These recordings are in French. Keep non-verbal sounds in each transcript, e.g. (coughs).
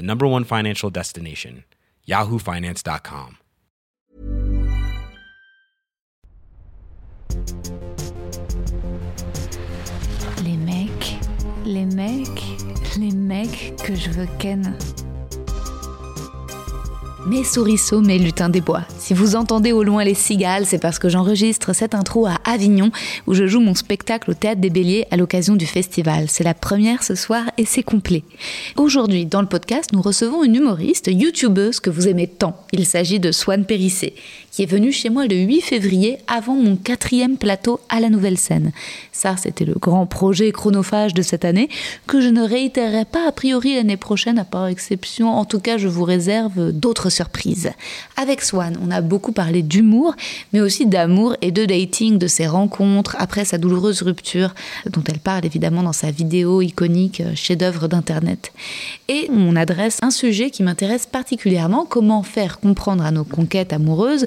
the number one financial destination, yahoofinance.com. Les mecs, les mecs, les mecs que je veux ken. Mes souriceaux, mes lutins des bois. Si vous entendez au loin les cigales, c'est parce que j'enregistre cette intro à Avignon, où je joue mon spectacle au Théâtre des Béliers à l'occasion du festival. C'est la première ce soir et c'est complet. Aujourd'hui, dans le podcast, nous recevons une humoriste, youtubeuse que vous aimez tant. Il s'agit de Swan Périssé, qui est venue chez moi le 8 février avant mon quatrième plateau à la nouvelle scène. Ça, c'était le grand projet chronophage de cette année, que je ne réitérerai pas a priori l'année prochaine, à part exception. En tout cas, je vous réserve d'autres surprises. Avec Swan, on a beaucoup parlé d'humour, mais aussi d'amour et de dating, de ses rencontres après sa douloureuse rupture, dont elle parle évidemment dans sa vidéo iconique euh, chef-d'œuvre d'Internet. Et on adresse un sujet qui m'intéresse particulièrement, comment faire comprendre à nos conquêtes amoureuses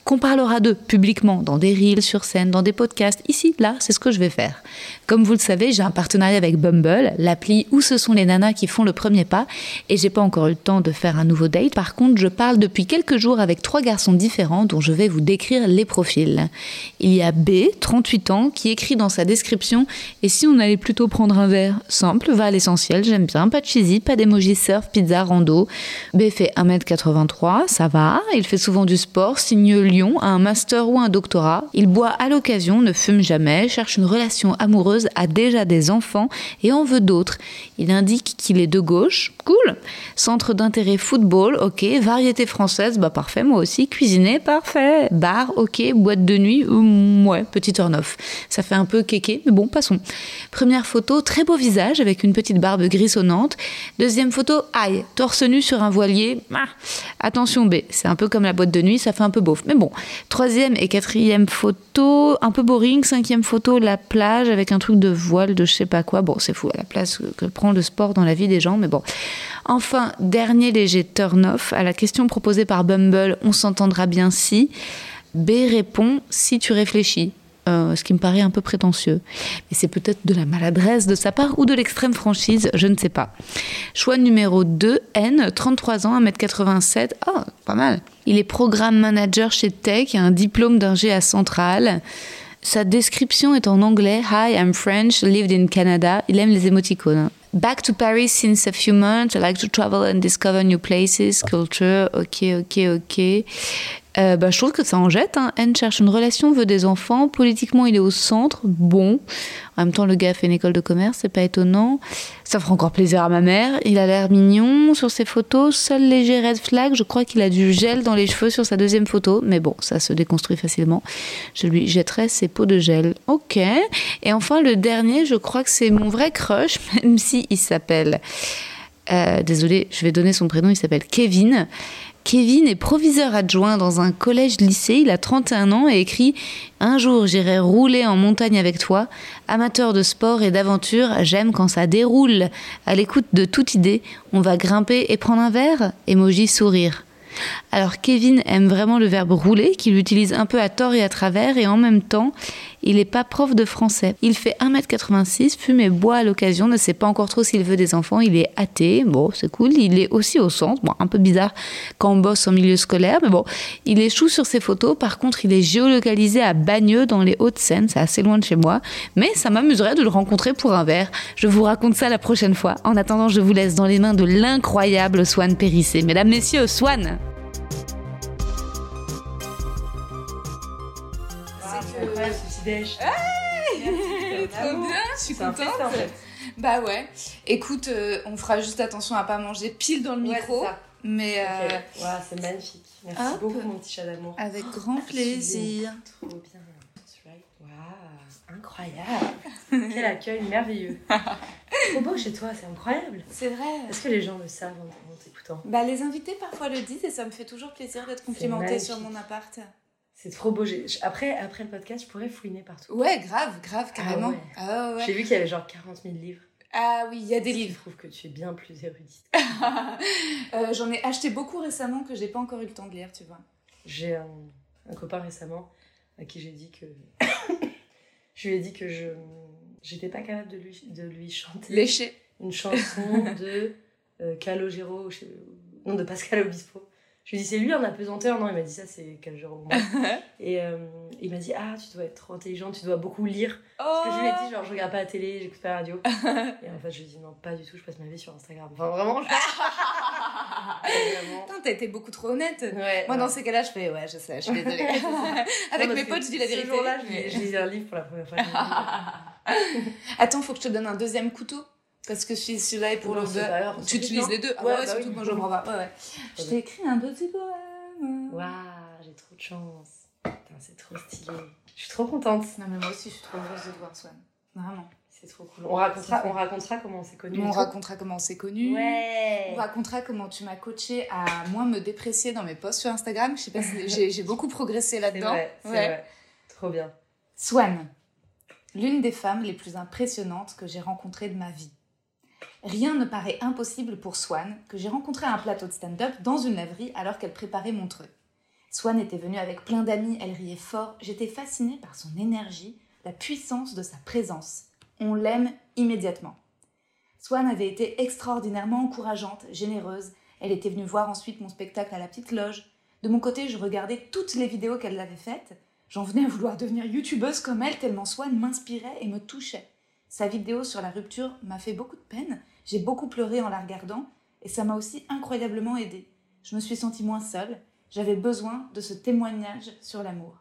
qu'on parlera d'eux publiquement, dans des reels, sur scène, dans des podcasts. Ici, là, c'est ce que je vais faire. Comme vous le savez, j'ai un partenariat avec Bumble, l'appli où ce sont les nanas qui font le premier pas, et j'ai pas encore eu le temps de faire un nouveau date. Par contre, je parle depuis quelques jours avec trois garçons différents dont je vais vous décrire les profils. Il y a B, 38 ans, qui écrit dans sa description Et si on allait plutôt prendre un verre Simple, va à l'essentiel, j'aime bien, pas de cheesy, pas d'emoji surf, pizza, rando. B fait 1m83, ça va, il fait souvent du sport, signe Lyon, a un master ou un doctorat. Il boit à l'occasion, ne fume jamais, cherche une relation amoureuse, a déjà des enfants et en veut d'autres. Il indique qu'il est de gauche, cool. Centre d'intérêt football, ok. Variété française, bah parfait, moi aussi. Cuisiner, parfait. Bar, ok. Boîte de nuit, ouais, petit turn-off. Ça fait un peu kéké, mais bon, passons. Première photo, très beau visage avec une petite barbe grisonnante. Deuxième photo, aïe, torse nu sur un voilier. Ah, attention B, c'est un peu comme la boîte de nuit, ça fait un peu beauf. Mais bon, troisième et quatrième photo, un peu boring. Cinquième photo, la plage avec un truc de voile, de je sais pas quoi. Bon, c'est fou à la place que prend le sport dans la vie des gens, mais bon. Enfin, dernier léger turn-off à la question proposée par Bumble, on s'entendra bien si. B répond si tu réfléchis. Euh, ce qui me paraît un peu prétentieux. Mais c'est peut-être de la maladresse de sa part ou de l'extrême franchise, je ne sais pas. Choix numéro 2, N, 33 ans, 1m87. Ah, pas mal. Il est programme manager chez Tech, a un diplôme d'ingé à Centrale. Sa description est en anglais. Hi, I'm French, lived in Canada. Il aime les émoticônes. Back to Paris since a few months. I like to travel and discover new places, culture. Ok, ok, ok. Euh, bah, je trouve que ça en jette. Hein. N cherche une relation, veut des enfants. Politiquement, il est au centre. Bon. En même temps, le gars fait une école de commerce, c'est pas étonnant. Ça fera encore plaisir à ma mère. Il a l'air mignon sur ses photos. Seul léger red flag, je crois qu'il a du gel dans les cheveux sur sa deuxième photo. Mais bon, ça se déconstruit facilement. Je lui jetterai ses pots de gel. Ok. Et enfin, le dernier, je crois que c'est mon vrai crush, (laughs) même si il s'appelle. Euh, désolé, je vais donner son prénom. Il s'appelle Kevin. Kevin est proviseur adjoint dans un collège-lycée, il a 31 ans et écrit Un jour j'irai rouler en montagne avec toi. Amateur de sport et d'aventure, j'aime quand ça déroule. À l'écoute de toute idée, on va grimper et prendre un verre Emoji sourire. Alors Kevin aime vraiment le verbe rouler, qu'il utilise un peu à tort et à travers, et en même temps, il n'est pas prof de français. Il fait 1m86, fume et boit à l'occasion, ne sait pas encore trop s'il veut des enfants, il est athée, bon c'est cool, il est aussi au centre, bon un peu bizarre quand on bosse en milieu scolaire, mais bon, il échoue sur ses photos, par contre il est géolocalisé à Bagneux dans les Hauts-de-Seine, c'est assez loin de chez moi, mais ça m'amuserait de le rencontrer pour un verre. Je vous raconte ça la prochaine fois. En attendant, je vous laisse dans les mains de l'incroyable Swan Périssé. Mesdames, Messieurs, Swan Hey Trop bien, je suis contente. festin, en fait. Bah ouais. Écoute, euh, on fera juste attention à pas manger pile dans le Ouais, micro. ça. mais euh, Ok. Ouah, c'est magnifique. Merci hop. beaucoup, mon petit chat d'amour. avec grand Je suis plaisir. Trop bien. Waouh, incroyable. Quel accueil merveilleux. (laughs) Trop beau chez toi, c'est incroyable. C'est vrai. Est-ce que les gens le savent en, t'écoutant? Bah les invités parfois le disent et ça me fait toujours plaisir d'être complimentée sur mon appart. C'est trop beau. Après, après le podcast, je pourrais fouiner partout. Ouais, grave, grave, carrément. ouais. Ah ouais. J'ai vu qu'il y avait genre 40 000 livres. Ah oui, il y a des Je livres. trouve que tu es bien plus érudite. (laughs) Euh, J'en ai acheté beaucoup récemment que j'ai pas encore eu le temps de lire, tu vois. J'ai un, un copain récemment à qui j'ai dit que. (coughs) je lui ai dit que je j'étais pas capable de lui, de lui chanter une chanson de euh, Calogero, je non de Pascal Obispo. Je lui ai dit c'est lui en apesanteur, non il m'a dit ça c'est Calogero. moi. (laughs) Et euh, il m'a dit ah tu dois être trop intelligente, tu dois beaucoup lire. Parce que je lui ai dit genre je regarde pas la télé, j'écoute pas la radio. (laughs) Et en fait je lui ai dit non pas du tout, je passe ma vie sur Instagram. Enfin vraiment. Je... vraiment. (laughs) Putain, t'as été beaucoup trop honnête. Ouais, Moi, ouais. dans ces cas-là, je fais ouais, je sais, je suis désolée. Avec Non, mes potes, je dis la vérité. Ce jour-là, je je lisais un livre pour la première fois. Attends, faut que je te donne un deuxième couteau. Parce que celui- celui-là est pour on Tu utilises les deux. Ah Ouais, ouais, bah surtout oui. quand je comprends pas. Ouais, ouais. Je t'ai écrit un petit poème. Waouh, j'ai trop de chance. Putain, c'est trop stylé. Je suis trop contente. Non, mais moi aussi, je suis trop heureuse de te voir Swan. Vraiment. C'est trop cool. On racontera, on racontera comment on s'est connus. on et racontera comment on s'est connus. Ouais. On racontera comment tu m'as coaché à moins me déprécier dans mes posts sur Instagram. Je sais pas si (laughs) j'ai beaucoup progressé C'est là-dedans. vrai, c'est Ouais. vrai. Trop bien. Swan, l'une des femmes les plus impressionnantes que j'ai rencontrées de ma vie. Rien ne paraît impossible pour Swan, que j'ai rencontré à un plateau de stand-up dans une laverie alors qu'elle préparait Montreux. Swan était venue avec plein d'amis, elle riait fort, j'étais fascinée par son énergie, la puissance de sa présence. On l'aime immédiatement. Swan avait été extraordinairement encourageante, généreuse, elle était venue voir ensuite mon spectacle à la petite loge. De mon côté, je regardais toutes les vidéos qu'elle avait faites, J'en venais à vouloir devenir youtubeuse comme elle, tellement Swan m'inspirait et me touchait. Sa vidéo sur la rupture m'a fait beaucoup de peine, j'ai beaucoup pleuré en la regardant, et ça m'a aussi incroyablement aidée. Je me suis sentie moins seule, j'avais besoin de ce témoignage sur l'amour.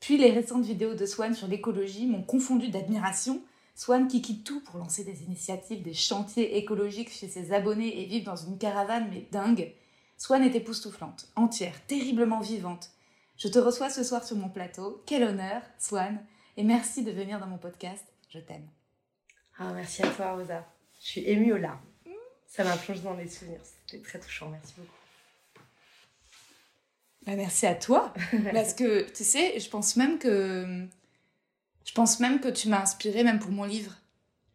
Puis les récentes vidéos de Swan sur l'écologie m'ont confondu d'admiration. Swan qui quitte tout pour lancer des initiatives, des chantiers écologiques chez ses abonnés et vivre dans une caravane mais dingue. Swan est époustouflante, entière, terriblement vivante. Je te reçois ce soir sur mon plateau. Quel honneur, Swan. Et merci de venir dans mon podcast. Je t'aime. Ah, merci à toi, Rosa. Je suis émue aux larmes. Ça m'a plongé dans les souvenirs. C'était très touchant. Merci beaucoup. Bah, merci à toi. (laughs) Parce que, tu sais, je pense même que. Je pense même que tu m'as inspiré même pour mon livre.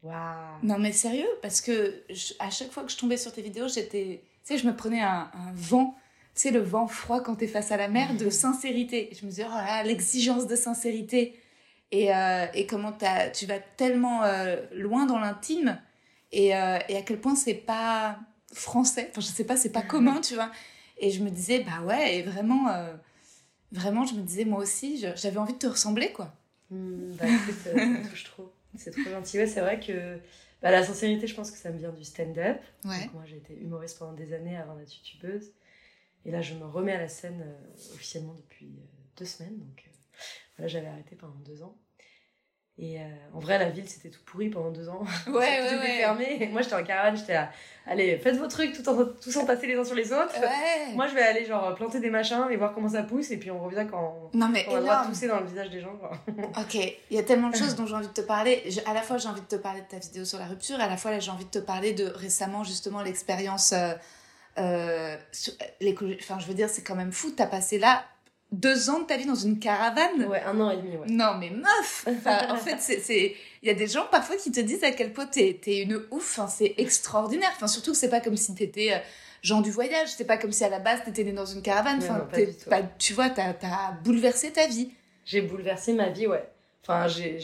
Waouh. Non, mais sérieux, parce que je- à chaque fois que je tombais sur tes vidéos, j'étais. Tu sais, je me prenais un, un vent. Tu sais, le vent froid quand t'es face à la mer de (laughs) sincérité. Je me disais, oh là là, l'exigence de sincérité. Et, euh, et comment tu vas tellement euh, loin dans l'intime. Et, euh, et à quel point c'est pas français. Enfin, je sais pas, c'est pas commun, tu vois. Et je me disais, bah ouais, et vraiment. vraiment, je me disais, moi aussi, j'avais envie de te ressembler, quoi. Hmm, bah, écoute, ça me touche trop. C'est trop gentil. Ouais, c'est vrai que bah, la sincérité, je pense que ça me vient du stand-up. Ouais. Moi, j'ai été humoriste pendant des années avant d'être youtubeuse. Et là, je me remets à la scène euh, officiellement depuis euh, deux semaines. Donc, voilà, j'avais arrêté pendant deux ans. Et euh, en vrai, la ville, c'était tout pourri pendant deux ans. Ouais, (laughs) tout ouais, était fermé. Et moi, j'étais en caravane, j'étais là, allez, faites vos trucs tout en, tous entassés les uns sur les autres. Ouais. Moi, je vais aller genre planter des machins et voir comment ça pousse. Et puis, on revient quand non, mais on a le droit de tousser dans le visage des gens. quoi. (laughs) Ok, il y a tellement de choses dont j'ai envie de te parler. Je- à la fois, j'ai envie de te parler de ta vidéo sur la rupture, à la fois, là, j'ai envie de te parler de récemment, justement, l'expérience. Euh, euh, sur-. Enfin, je veux dire, c'est quand même fou. T'as passé là deux ans de ta vie dans une caravane? Ouais, un an et demi, ouais. Non, mais meuf (laughs) Enfin, En fait, c'est- il y a des gens parfois qui te disent à quel point t'es es une ouf. C'est extraordinaire. Enfin, surtout que c'est pas comme si t'étais euh, gens du voyage. C'est pas comme si à la base t'étais né dans une caravane. Enfin, non, pas t'es du tout. pas- tu vois, t'as as bouleversé ta vie. J'ai bouleversé ma vie, ouais. Enfin, j'ai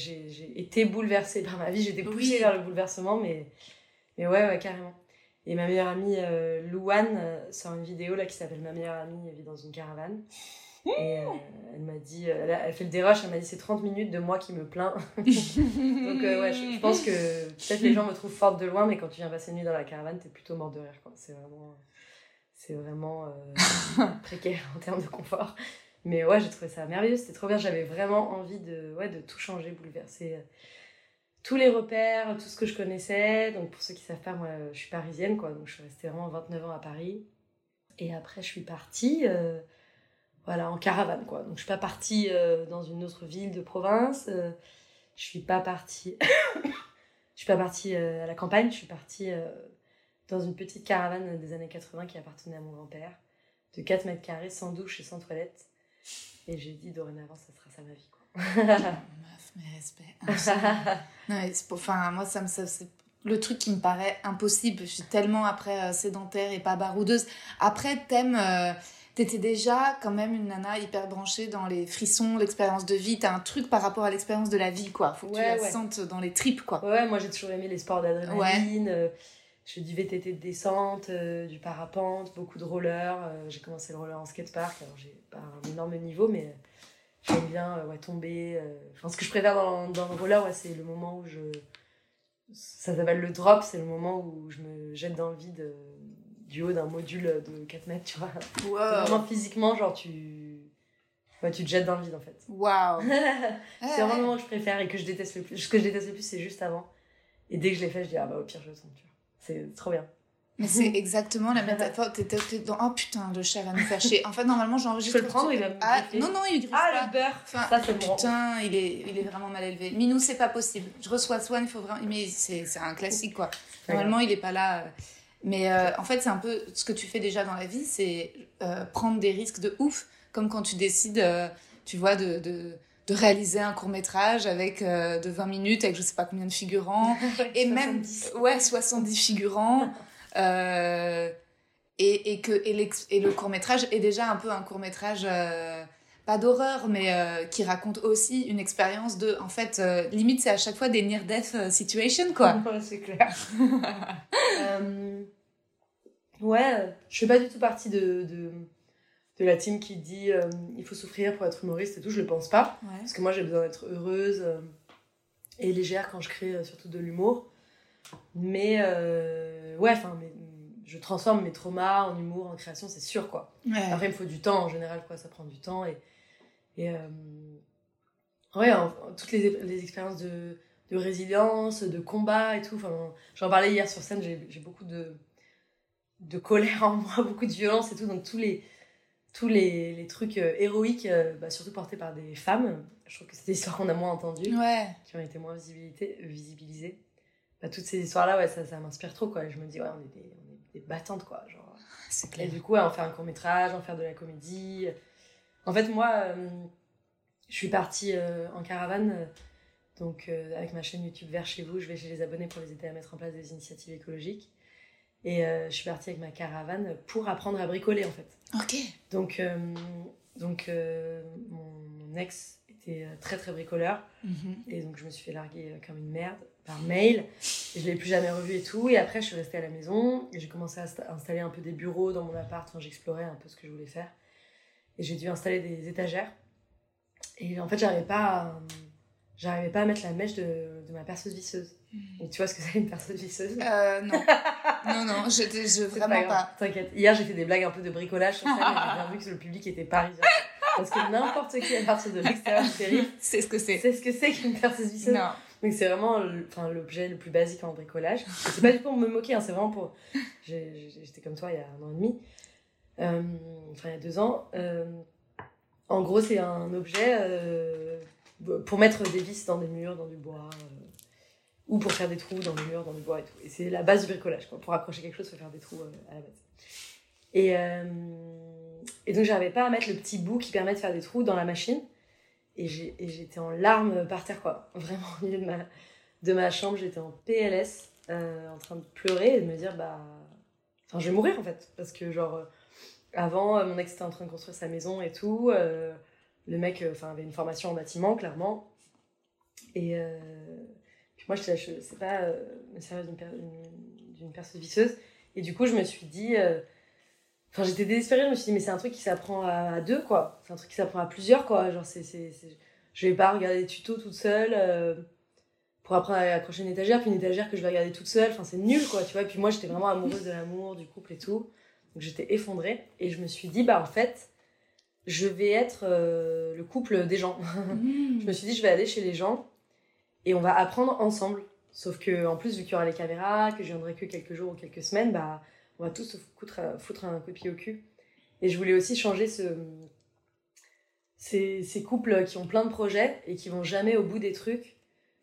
été bouleversée par ma vie. J'ai été poussée Oui. vers le bouleversement, mais, mais ouais, ouais, carrément. Et ma meilleure amie, euh, Louane, euh, sort une vidéo là qui s'appelle Ma meilleure amie vit dans une caravane. Et euh, elle m'a dit, euh, elle, a- elle fait le dérush, elle m'a dit c'est 30 minutes de moi qui me plains. (laughs) Donc euh, ouais, je, je pense que peut-être les gens me trouvent forte de loin, mais quand tu viens passer une nuit dans la caravane, t'es plutôt mort de rire. C'est vraiment, c'est vraiment euh, (laughs) précaire en termes de confort. Mais ouais, j'ai trouvé ça merveilleux, c'était trop bien. J'avais vraiment envie de, ouais, de tout changer, bouleverser tous les repères, tout ce que je connaissais. Donc pour ceux qui savent pas, moi je suis parisienne, quoi. Donc je suis restée vraiment 29 ans à Paris. Et après, je suis partie euh, voilà, en caravane, quoi. Donc je suis pas partie euh, dans une autre ville de province. je suis pas partie. (coughs) je suis pas partie à la campagne, je suis partie dans une petite caravane des années 80 qui appartenait à mon grand-père, de 4 mètres carrés, sans douche et sans toilette. Et j'ai dit, dorénavant, ça sera ça ma vie. Quoi. Meuf, (laughs) mais respect. non, mais enfin, moi, ça me, c'est le truc qui me paraît impossible. Je suis tellement après euh, sédentaire et pas baroudeuse. Après, t'aimes. T'étais déjà quand même une nana hyper branchée dans les frissons, l'expérience de vie. T'as un truc par rapport à l'expérience de la vie, quoi. Faut que tu la sentes dans les tripes, quoi. Ouais, moi j'ai toujours aimé les sports d'adrénaline. Euh, je fais du VTT de descente, euh, du parapente, beaucoup de roller. Euh, j'ai commencé le roller en skatepark, alors j'ai pas un énorme niveau, mais j'aime bien ouais, tomber. Enfin, ce que je préfère dans, dans le roller, ouais, c'est le moment où je. Ça s'appelle le drop, c'est le moment où je me jette dans le vide du haut d'un module de 4 mètres, tu vois. Vraiment physiquement, genre tu. Ouais, tu te jettes dans le vide en fait. Waouh! (laughs) c'est vraiment le moment que je préfère et que je déteste le plus. Ce que je déteste le plus, c'est juste avant. Et dès que je l'ai fait, je dis, ah bah au pire, je le sens, tu vois. C'est trop bien. Mais c'est (laughs) exactement la métaphore. T'étais dans oh putain, le chat va nous faire chier. En fait, normalement, j'enregistre. Je peux le prendre, il va me Ah, non, non, il Ah, le beurre Ça, c'est bon. Putain, il est, il est vraiment mal élevé. Minou, c'est pas possible. Je reçois Swan, il faut vraiment. Mais c'est un classique, quoi. Normalement, il est pas là. Mais euh, en fait, c'est un peu ce que tu fais déjà dans la vie, c'est euh, prendre des risques de ouf. Comme quand tu décides, euh, tu vois, de, de de réaliser un court métrage avec de 20 minutes avec je sais pas combien de figurants (laughs) et même ouais 70 figurants et, et, que et, et le court métrage est déjà un peu un court métrage pas d'horreur mais qui raconte aussi une expérience de en fait limite c'est à chaque fois des near death situation quoi (laughs) c'est clair (laughs) ouais je fais pas du tout partie de de la team qui dit euh, il faut souffrir pour être humoriste et tout, je le pense pas. Parce que moi j'ai besoin d'être heureuse euh, et légère quand je crée euh, surtout de l'humour. Mais ouais, enfin, je transforme mes traumas en humour, en création, c'est sûr quoi. Après, il me faut du temps en général, quoi, ça prend du temps. Et, et ouais, toutes les, les expériences de, de, résilience, de combat et tout. Enfin, j'en parlais hier sur scène, j'ai beaucoup de, de colère en (laughs) moi, beaucoup de violence et tout. Donc tous les tous les, les trucs euh, héroïques, euh, bah, surtout portés par des femmes. Je trouve que c'est des histoires qu'on a moins entendues, qui ont été moins visibilisées. Bah, toutes ces histoires-là, ouais, ça, ça m'inspire trop. Quoi. je me dis, ouais, on est des, on est des battantes. Quoi, genre. Clair. Et du coup, en faire un court-métrage, en faire de la comédie. En fait, moi, euh, je suis partie en caravane. donc, avec ma chaîne YouTube Vers chez vous, je vais chez les abonnés pour les aider à mettre en place des initiatives écologiques. Et je suis partie avec ma caravane pour apprendre à bricoler, en fait. Ok. Donc, euh, donc euh, mon, ex était euh, très très bricoleur. Mhm. Et donc je me suis fait larguer comme une merde par mail. Et je l'ai plus jamais revu et tout. Et après, je suis restée à la maison. Et j'ai commencé à installer un peu des bureaux dans mon appart. Enfin, j'explorais un peu ce que je voulais faire. Et j'ai dû installer des étagères. Et en fait, j'arrivais pas j'arrivais pas à mettre la mèche de, de ma perceuse visseuse. Et tu vois ce que c'est une perceuse visseuse? Euh, Non. (laughs) non, non, je, je vraiment pas. T'inquiète. Hier, j'ai fait des blagues un peu de bricolage sur scène et j'ai bien vu que le public était parisien. Parce que n'importe qui à partir de l'extérieur du périph' (laughs) c'est ce que c'est. C'est ce que c'est qu'une perceuse visseuse. Non. Donc c'est vraiment l'objet le plus basique en bricolage. C'est pas du tout pour me moquer, hein, c'est vraiment pour. J'étais comme toi il y a un an et demi. Euh, enfin, il y a deux ans. Euh, en gros, c'est un objet euh, pour mettre des vis dans des murs, dans du bois ou pour faire des trous dans le mur, dans le bois et tout. Et c'est la base du bricolage. Quoi. Pour accrocher quelque chose, il faut faire des trous à la base. Et, et donc, j'arrivais pas à mettre le petit bout qui permet de faire des trous dans la machine. Et j'étais en larmes par terre, quoi. (laughs) Vraiment, au milieu de ma, chambre, j'étais en PLS, en train de pleurer et de me dire, bah. Enfin, je vais mourir en fait. Parce que, genre, avant, mon ex était en train de construire sa maison et tout. le mec enfin avait une formation en bâtiment, clairement. Et moi, je ne sais pas euh, me servir d'une perceuse visseuse. Et du coup, je me suis dit. Euh, enfin, j'étais désespérée. Je me suis dit, mais c'est un truc qui s'apprend à, deux, quoi. C'est un truc qui s'apprend à plusieurs, quoi. Genre, c'est. Je vais pas regarder des tutos toute seule euh, pour apprendre à accrocher une étagère, puis une étagère que je vais regarder toute seule. Enfin, c'est nul, quoi, tu vois. Et puis moi, j'étais vraiment amoureuse de l'amour, du couple et tout. Donc, j'étais effondrée. Et je me suis dit, bah, en fait, je vais être euh, le couple des gens. (laughs) je me suis dit, je vais aller chez les gens et on va apprendre ensemble. Sauf que, en plus, vu qu'il y aura les caméras, que je viendrai que quelques jours ou quelques semaines, bah, on va tous se foutre, foutre un coup de pied au cul. Et je voulais aussi changer ce, ces, ces, couples qui ont plein de projets et qui vont jamais au bout des trucs.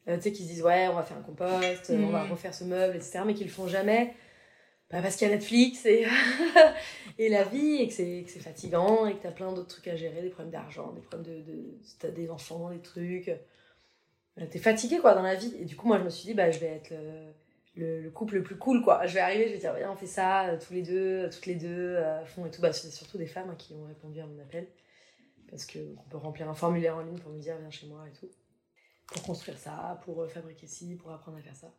Euh, tu sais, qui se disent, ouais, on va faire un compost, on va mm. refaire ce meuble, etc. Mais qui le font jamais. Bah parce qu'il y a Netflix et, (laughs) et la vie et que c'est fatigant et que t'as plein d'autres trucs à gérer, des problèmes d'argent, des problèmes de, t'as des enfants, des trucs. Euh, t'es fatigué quoi dans la vie. Et du coup, moi je me suis dit, bah je vais être le, le, couple le plus cool quoi. Je vais arriver, je vais dire, viens, on fait ça euh, tous les deux, euh, toutes les deux, à fond et tout. Bah, c'est surtout des femmes hein, qui ont répondu à mon appel. Parce qu'on peut remplir un formulaire en ligne pour me dire, viens chez moi et tout. Pour construire ça, pour fabriquer ci, pour apprendre à faire ça.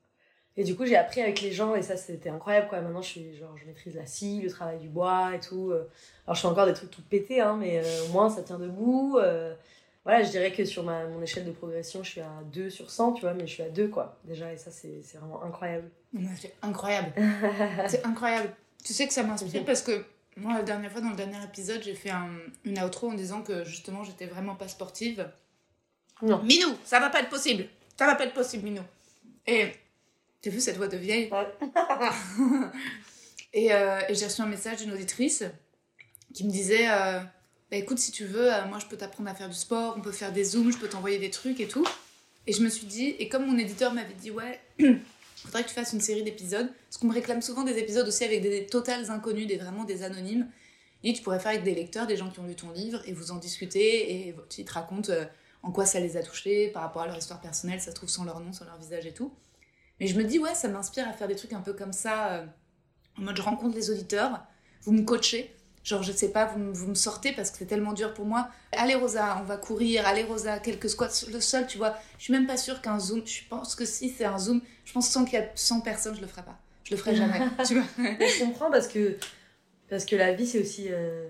Et du coup, j'ai appris avec les gens et ça, c'était incroyable quoi. Maintenant, je suis genre, je maîtrise la scie, le travail du bois et tout. Euh. Alors, je fais encore des trucs tout pétés, hein, mais euh, au moins, ça tient debout. Euh. voilà, je dirais que sur ma, mon échelle de progression, je suis à 2 sur 100, tu vois, mais je suis à 2 quoi, déjà. Et ça, c'est vraiment incroyable. c'est incroyable. (laughs) c'est incroyable. Tu sais que ça m'inspire parce que moi, la dernière fois, dans le dernier épisode, j'ai fait un, une outro en disant que justement, j'étais vraiment pas sportive. Non. Minou, ça va pas être possible. Ça va pas être possible, Minou. Et T'as vu cette voix de vieille (laughs) et, euh, et j'ai reçu un message d'une auditrice qui me disait euh, bah, écoute, si tu veux, euh, moi je peux t'apprendre à faire du sport, on peut faire des zooms, je peux t'envoyer des trucs et tout. Et je me suis dit, et comme mon éditeur m'avait dit ouais, (clears throat) faudrait que tu fasses une série d'épisodes, parce qu'on me réclame souvent des épisodes aussi avec des, totales inconnus, des vraiment des anonymes. Et tu pourrais faire avec des lecteurs, des gens qui ont lu ton livre, et vous en discutez, et ils te racontent en quoi ça les a touchés par rapport à leur histoire personnelle, ça se trouve sans leur nom, sans leur visage et tout. Mais je me dis, ouais, ça m'inspire à faire des trucs un peu comme ça, euh, en mode je rencontre les auditeurs, vous me coachez. Genre, je sais pas, vous, vous me sortez parce que c'est tellement dur pour moi. Allez, Rosa, on va courir. Allez, Rosa, quelques squats le sol, tu vois. Je suis même pas sûre qu'un Zoom, je pense que si c'est un Zoom, je pense sans qu'il y a 100 personnes, je le ferai pas. Je le ferai jamais, (laughs) tu vois. je comprends parce que, parce que la vie, c'est aussi euh,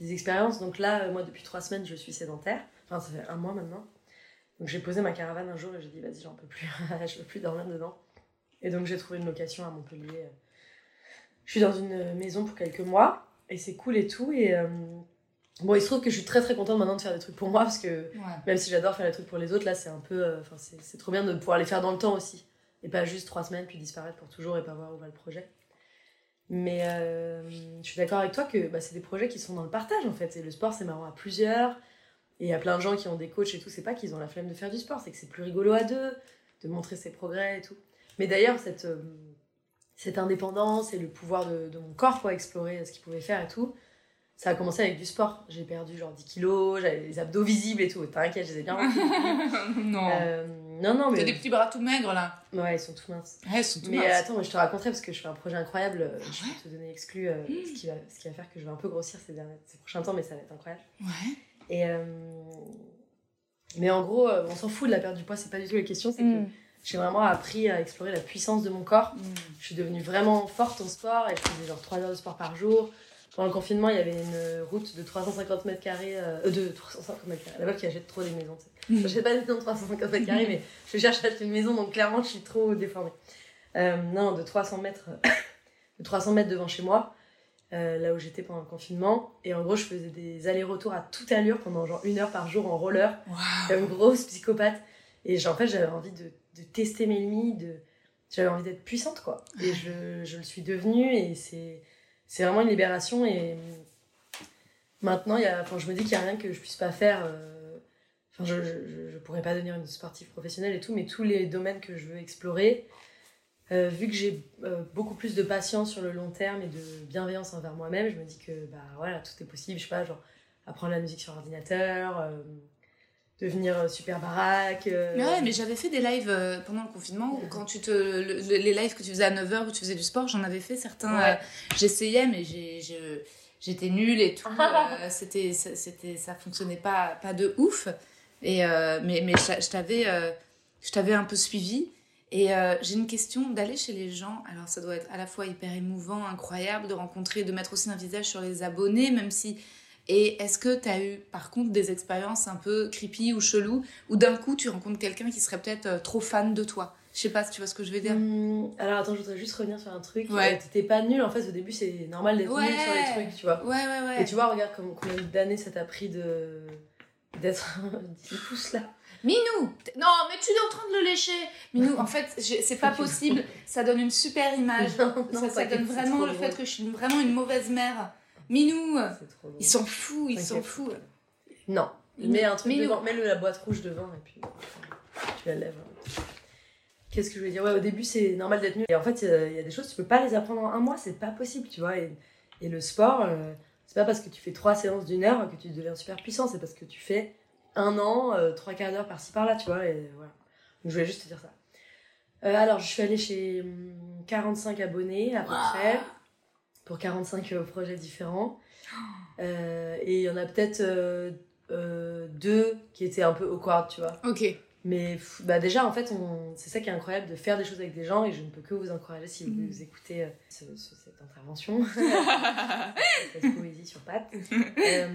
des expériences. Donc là, moi, depuis trois semaines, je suis sédentaire. Enfin, ça fait un mois maintenant. Donc j'ai posé ma caravane un jour et j'ai dit, vas-y, j'en peux plus. (laughs) je veux plus dormir dedans. Et donc j'ai trouvé une location à Montpellier. Je suis dans une maison pour quelques mois et c'est cool et tout. Et euh, bon, il se trouve que je suis très très contente maintenant de faire des trucs pour moi parce que même si j'adore faire des trucs pour les autres, là c'est un peu. Euh, enfin, c'est trop bien de pouvoir les faire dans le temps aussi. Et pas juste trois semaines puis disparaître pour toujours et pas voir où va le projet. Mais euh, je suis d'accord avec toi que bah, c'est des projets qui sont dans le partage en fait. Et le sport c'est marrant à plusieurs. Et il y a plein de gens qui ont des coachs et tout. C'est pas qu'ils ont la flemme de faire du sport, c'est que c'est plus rigolo à deux, de montrer ses progrès et tout. Mais d'ailleurs, cette, euh, cette indépendance et le pouvoir de, de, mon corps pour explorer ce qu'il pouvait faire et tout, ça a commencé avec du sport. J'ai perdu genre 10 kilos, j'avais les abdos visibles et tout. T'inquiète, je les ai bien (laughs) Non. Euh, non, non, mais. T'as des petits bras tout maigres là. Ouais, ils sont tout minces. Ouais, ils sont tout mais minces. attends, je te raconterai parce que je fais un projet incroyable. Ah je vais te donner exclu euh, mmh. ce, qui va, ce qui va faire que je vais un peu grossir ces, derniers, ces prochains temps, mais ça va être incroyable. Ouais. Et. mais en gros, on s'en fout de la perte du poids, c'est pas du tout la question, c'est mmh. que j'ai vraiment appris à explorer la puissance de mon corps. Mm. Je suis devenue vraiment forte en sport et je faisais genre 3 heures de sport par jour. Pendant le confinement, il y avait une route de 350 mètres carrés, euh, de 350 mètres carrés. La meuf qui achète trop des maisons. Je mm. J'achète pas des maisons de 350 mètres carrés, (laughs) mais je cherche à acheter une maison, donc clairement, je suis trop déformée. Euh, non, de 300 mètres, (coughs) de 300 mètres devant chez moi, euh, là où j'étais pendant le confinement. Et en gros, je faisais des allers-retours à toute allure pendant genre une heure par jour en roller, comme une grosse psychopathe. Et en fait, j'avais envie de de tester mes limites, de... j'avais envie d'être puissante, quoi. Et je, je, le suis devenue, et c'est, c'est vraiment une libération. Et maintenant, y a, enfin, je me dis qu'il n'y a rien que je puisse pas faire. Euh, enfin, je, je, pourrais pas devenir une sportive professionnelle et tout, mais tous les domaines que je veux explorer, euh, vu que j'ai euh, beaucoup plus de patience sur le long terme et de bienveillance envers moi-même, je me dis que bah voilà, tout est possible. Je sais pas, genre apprendre la musique sur ordinateur, devenir euh, super baraque. Euh. Ouais, mais j'avais fait des lives euh, pendant le confinement où quand tu te. les lives que tu faisais à 9h où tu faisais du sport, j'en avais fait certains. J'essayais, mais j'étais nulle et tout. (laughs) c'était, c'était, ça fonctionnait pas, pas de ouf. Et, mais mais je t'avais je t'avais un peu suivi. Et j'ai une question d'aller chez les gens. Alors, ça doit être à la fois hyper émouvant, incroyable de rencontrer, de mettre aussi un visage sur les abonnés, même si et est-ce que tu as eu par contre des expériences un peu creepy ou chelou où d'un coup tu rencontres quelqu'un qui serait peut-être euh, trop fan de toi? Je sais pas si tu vois ce que je veux dire. Hum, alors attends, je voudrais juste revenir sur un truc. Ouais. Euh, T'étais pas nul en fait au début, c'est normal d'être Ouais. nul sur les trucs, tu vois. Ouais, ouais, ouais. Et tu vois, regarde comme, combien d'années ça t'a pris de d'être (laughs) 10 pouces là. Minou Non, mais tu es en train de le lécher Minou, en fait, c'est pas possible. Ça donne une super image. (laughs) Non, non, ça, ça donne vraiment le fait que je suis vraiment une mauvaise mère. Minou C'est trop drôle. Il s'en fout, il s'en T'inquiète. fout. Non, mets un truc Minou. devant, mets-le la boîte rouge devant et puis tu la lèves. Qu'est-ce que je voulais dire? Ouais, au début c'est normal d'être nul. Et en fait, il y a- des choses, tu peux pas les apprendre en un mois, c'est pas possible, tu vois. Et, et le sport, euh, c'est pas parce que tu fais trois séances d'une heure que tu deviens super puissant, c'est parce que tu fais un an, euh, trois quarts d'heure par-ci par-là, tu vois. Et voilà. Donc je voulais juste te dire ça. Euh, alors, je suis allée chez hum, 45 abonnés à peu près, pour 45 euh, projets différents. Euh, et il y en a peut-être euh, deux qui étaient un peu awkward, tu vois. Ok. Mais bah déjà, en fait, c'est ça qui est incroyable de faire des choses avec des gens et je ne peux que vous encourager si vous, Mhm. vous écoutez euh, ce- ce- cette intervention. (laughs) cette (laughs) poésie sur pattes. Euh,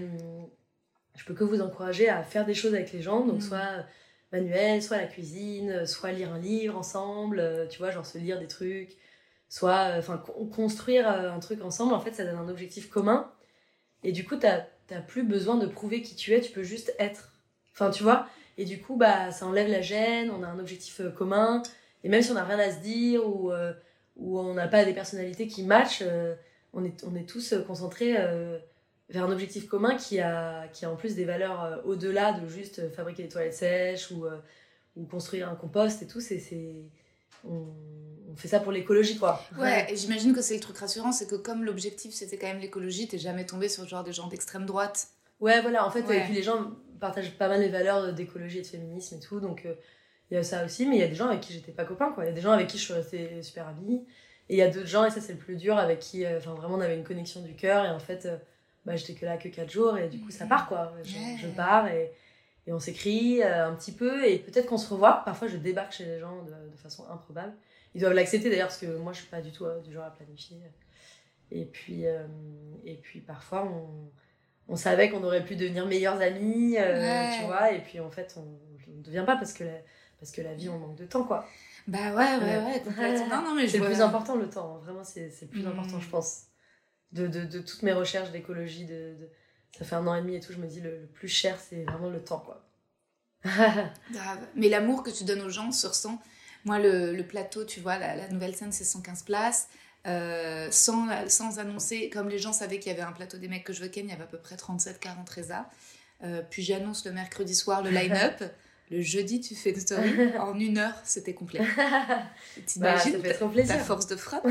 je peux que vous encourager à faire des choses avec les gens, donc Mhm. soit manuel, soit la cuisine, soit lire un livre ensemble, tu vois, genre se lire des trucs, soit euh, enfin con- construire euh, un truc ensemble. En fait, ça donne un objectif commun et du coup, t'as plus besoin de prouver qui tu es, tu peux juste être. Enfin, tu vois? Et du coup, bah, ça enlève la gêne, on a un objectif euh, commun. Et même si on n'a rien à se dire ou, ou on n'a pas des personnalités qui matchent, on, est, on est tous concentrés vers un objectif commun qui a, qui a en plus des valeurs au-delà de juste fabriquer des toilettes sèches ou, ou construire un compost et tout. C'est, on, on fait ça pour l'écologie, quoi. Ouais, et j'imagine que c'est le truc rassurant, c'est que comme l'objectif c'était quand même l'écologie, t'es jamais tombé sur le genre des gens d'extrême droite. Ouais, voilà, en fait, Ouais. et puis les gens partagent pas mal les valeurs d'écologie et de féminisme et tout, donc euh, il y a ça aussi, mais il y a des gens avec qui j'étais pas copain, quoi. Il y a des gens avec qui je suis restée super amie, et il y a d'autres gens, et ça c'est le plus dur, avec qui, euh, vraiment, on avait une connexion du cœur, et en fait, euh, bah, j'étais que là que 4 jours, et du coup, ça part, quoi. Je, je pars, et, et on s'écrit euh, un petit peu, et peut-être qu'on se revoit. Parfois, je débarque chez les gens de, de façon improbable. Ils doivent l'accepter d'ailleurs, parce que moi, je suis pas du tout euh, du genre à planifier. Et puis, euh, et puis parfois, on, on savait qu'on aurait pu devenir meilleurs amis, euh, Ouais. tu vois, et puis en fait, on ne devient pas parce que, la, parce que la vie, on manque de temps, quoi. Bah ouais, ouais, Ouais. complètement. Non, non, mais je C'est le vois- plus important, le temps. Vraiment, c'est le plus Mm. important, je pense. De, de, de toutes mes recherches d'écologie, de, de- ça fait un an et demi et tout, je me dis le, le plus cher, c'est vraiment le temps, quoi. (laughs) Grave. Mais l'amour que tu donnes aux gens se ressent. Moi, le, le plateau, tu vois, la, la nouvelle scène, c'est 115 places. Euh, sans, sans annoncer, comme les gens savaient qu'il y avait un plateau des mecs que je veux ken, il y avait à peu près 37-40 résas. Euh, puis j'annonce le mercredi soir le line-up. (laughs) Le jeudi, tu fais une story. En une heure, c'était complet. (laughs) bah, T'imagines ça fait trop ta plaisir. force de frappe,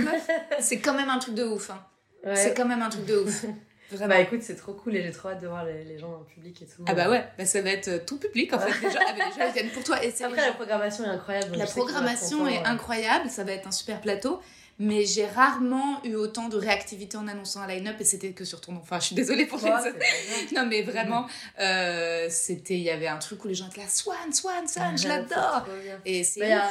C'est quand même un truc de ouf. hein. Ouais. C'est quand même un truc de ouf. Vraiment. Bah écoute, c'est trop cool et j'ai trop hâte de voir les, les gens dans le public et tout. ah bah ouais, bah ça va être euh, tout public en fait. Les gens, ah bah, les gens, ils viennent pour toi. Et c'est Après, la programmation est incroyable. La programmation est incroyable, ça va être un super plateau. Mais j'ai rarement eu autant de réactivité en annonçant un line-up et c'était que sur ton nom. Enfin, je suis désolée pour les autres. (laughs) Non, mais vraiment, euh, c'était, il y avait un truc où les gens étaient là, Swan, Swan, Swan, je l'adore. Et c'est Bah,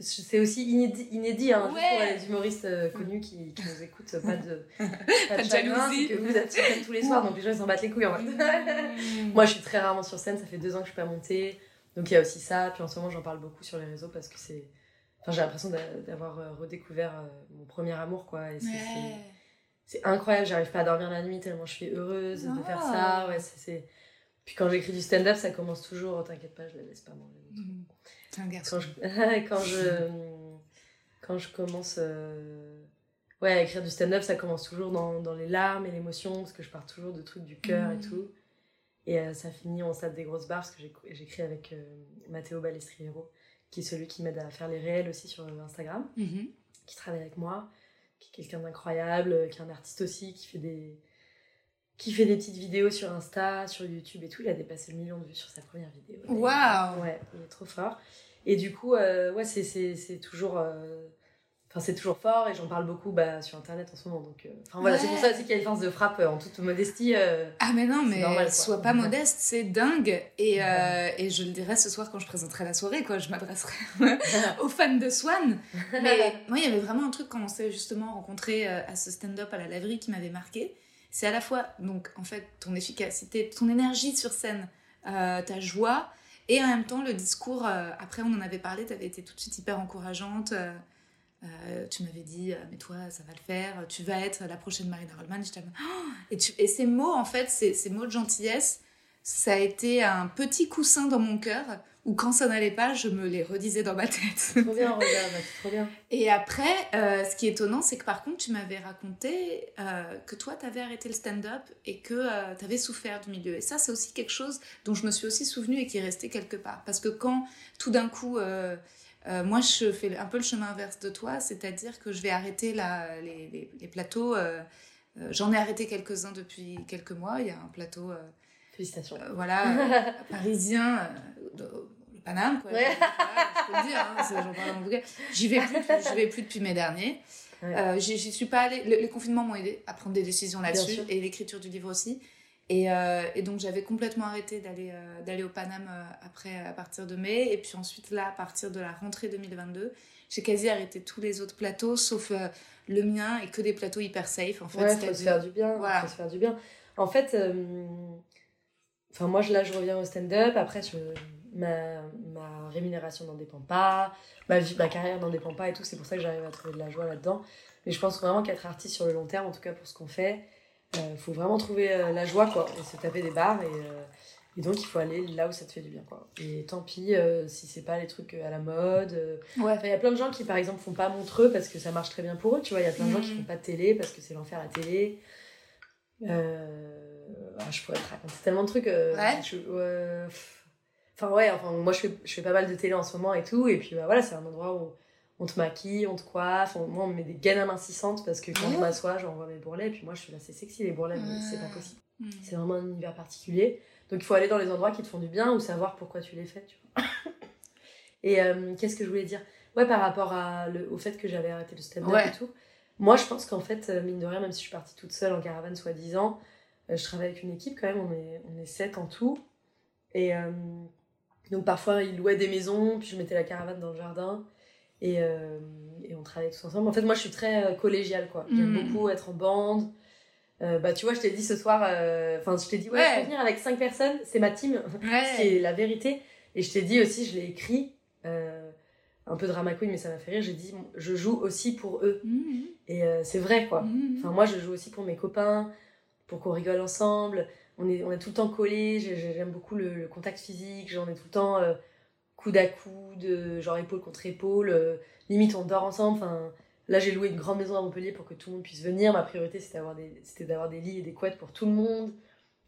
C'est aussi inédit, inédit hein, Ouais. pour les humoristes euh, connus qui, qui nous écoutent. Pas de, (laughs) pas de jalousie. que vous êtes tous les soirs, donc les gens ils s'en battent les couilles en fait. Mmh. Moi je suis très rarement sur scène, ça fait deux ans que je suis pas montée. Donc il y a aussi ça. Puis en ce moment j'en parle beaucoup sur les réseaux parce que c'est. Enfin, j'ai l'impression d'a- d'avoir euh, redécouvert euh, mon premier amour quoi. Et c'est- Ouais. incroyable, j'arrive pas à dormir la nuit tellement je suis heureuse de faire ça. Ah. Ouais, c'est-. Puis quand j'écris du stand-up, ça commence toujours, oh, t'inquiète pas, je la laisse pas manger. Mmh. Un garçon. quand je, (laughs) quand je, quand je commence euh, ouais, à écrire du stand-up, ça commence toujours dans, dans les larmes et l'émotion, parce que je pars toujours de trucs du cœur et Mhm. tout. Et euh, ça finit, on se tape des grosses barres, parce que j'écris avec euh, Matteo Balestriero, qui est celui qui m'aide à faire les réels aussi sur Instagram, Mhm. qui travaille avec moi, qui est quelqu'un d'incroyable, qui est un artiste aussi, qui fait des qui fait des petites vidéos sur Insta, sur YouTube et tout. Il a dépassé le million de vues sur sa première vidéo. Waouh. Ouais, il est trop fort. Et du coup, euh, ouais, c'est toujours. euh, Enfin, c'est toujours fort et j'en parle beaucoup bah, sur internet en ce moment. Donc, euh, enfin voilà, c'est pour ça aussi qu'il y a une force de frappe euh, en toute modestie. euh, Ah mais non, mais normal, sois pas modeste, c'est dingue. Et, Ouais. et je le dirai ce soir quand je présenterai la soirée, quoi. Je m'adresserai (laughs) aux fans de Swan. Mais (laughs) moi, il y avait vraiment un truc quand on s'est justement rencontré à ce stand-up à la laverie qui m'avait marqué. C'est à la fois, donc, en fait, ton efficacité, ton énergie sur scène, euh, ta joie, Et en même temps, le discours, euh, après on en avait parlé, tu avais été tout de suite hyper encourageante. euh, euh, tu m'avais dit, euh, mais toi, ça va le faire, tu vas être la prochaine Marina Rollman. Oh et, tu- et ces mots, en fait, ces, ces mots de gentillesse, ça a été un petit coussin dans mon cœur où quand ça n'allait pas, je me les redisais dans ma tête. Trop bien, regarde, c'est trop bien. (laughs) Et après, euh, ce qui est étonnant, c'est que par contre, tu m'avais raconté euh, que toi, tu avais arrêté le stand-up et que tu avais souffert du milieu. Et ça, c'est aussi quelque chose dont je me suis aussi souvenue et qui est resté quelque part. Parce que quand, tout d'un coup, euh, moi, je fais un peu le chemin inverse de toi, c'est-à-dire que je vais arrêter la, les, les- les plateaux. euh, euh, J'en ai arrêté quelques-uns depuis quelques mois. Il y a un plateau, euh, Félicitations. voilà, (laughs) parisien, le Paname, quoi. Ouais. Je peux le dire, hein. J'y vais plus, vais plus depuis mai dernier. Ouais. J'y suis pas allée. Le- les confinements m'ont aidé à prendre des décisions là-dessus et l'écriture du livre aussi. Et, euh, et donc j'avais complètement arrêté d'aller euh, d'aller au Paname euh, après à partir de mai et puis ensuite là à partir de la rentrée 2022 j'ai quasi arrêté tous les autres plateaux sauf le mien et que des plateaux hyper safe en fait Ouais, faut se faire du bien. Voilà. Faut se faire du bien. En fait, enfin moi là je reviens au stand-up. Après, je, ma, ma rémunération n'en dépend pas, ma vie, ma carrière n'en dépend pas et tout. C'est pour ça que j'arrive à trouver de la joie là-dedans. Mais je pense vraiment qu'être artiste sur le long terme, en tout cas pour ce qu'on fait, il faut vraiment trouver euh, la joie quoi, et se taper des barres et, euh, et donc il faut aller là où ça te fait du bien quoi. Et tant pis euh, si c'est pas les trucs à la mode. euh, ouais il y a plein de gens qui, par exemple, font pas Montreux parce que ça marche très bien pour eux, tu vois. Il y a plein de gens qui Mhm. font pas de télé parce que c'est l'enfer à télé. Euh... ah, je pourrais te raconter tellement de trucs. euh, Ouais. je-. Enfin, ouais, enfin, moi, je fais, je fais pas mal de télé en ce moment et tout. Et puis, bah, voilà, c'est un endroit où on te maquille, on te coiffe. on- moi, on me met des gaines amincissantes parce que quand je m'assois, j'envoie mes bourrelets. Et puis, moi, je suis là, c'est sexy les bourrelets, mais c'est pas possible. Mm. C'est vraiment un univers particulier. Donc il faut aller dans les endroits qui te font du bien ou savoir pourquoi tu les fais. Tu vois. (laughs) et euh, qu'est-ce que je voulais dire? Ouais, par rapport à le- au fait que j'avais arrêté le stand-up Ouais. et tout. Moi, je pense qu'en fait, euh, mine de rien, même si je suis partie toute seule en caravane, soi-disant, euh, je travaille avec une équipe quand même. On est, on est sept en tout. Et euh, donc parfois, ils louaient des maisons, puis je mettais la caravane dans le jardin. Et, euh, et on travaillait tous ensemble. En fait, moi, je suis très euh, collégiale, quoi. J'aime Mhm. beaucoup être en bande. Euh, bah, tu vois, je t'ai dit ce soir, euh, enfin, je t'ai dit, ouais, Ouais. je vais venir avec cinq personnes, c'est ma team, (laughs) ce qui est la vérité. Et je t'ai dit aussi, je l'ai écrit, un peu drama queen, mais ça m'a fait rire, j'ai dit, je joue aussi pour eux. Mm. Et c'est vrai, quoi. Mm. Enfin, moi, je joue aussi pour mes copains, pour qu'on rigole ensemble. On est, on est tout le temps collés, j'ai- j'ai- j'aime beaucoup le, le contact physique, j'en ai tout le temps coude à coude, euh, genre épaule contre épaule. euh, limite, on dort ensemble. Enfin, là, j'ai loué une grande maison à Montpellier pour que tout le monde puisse venir. Ma priorité, c'était d'avoir des, des lits et des couettes pour tout le monde.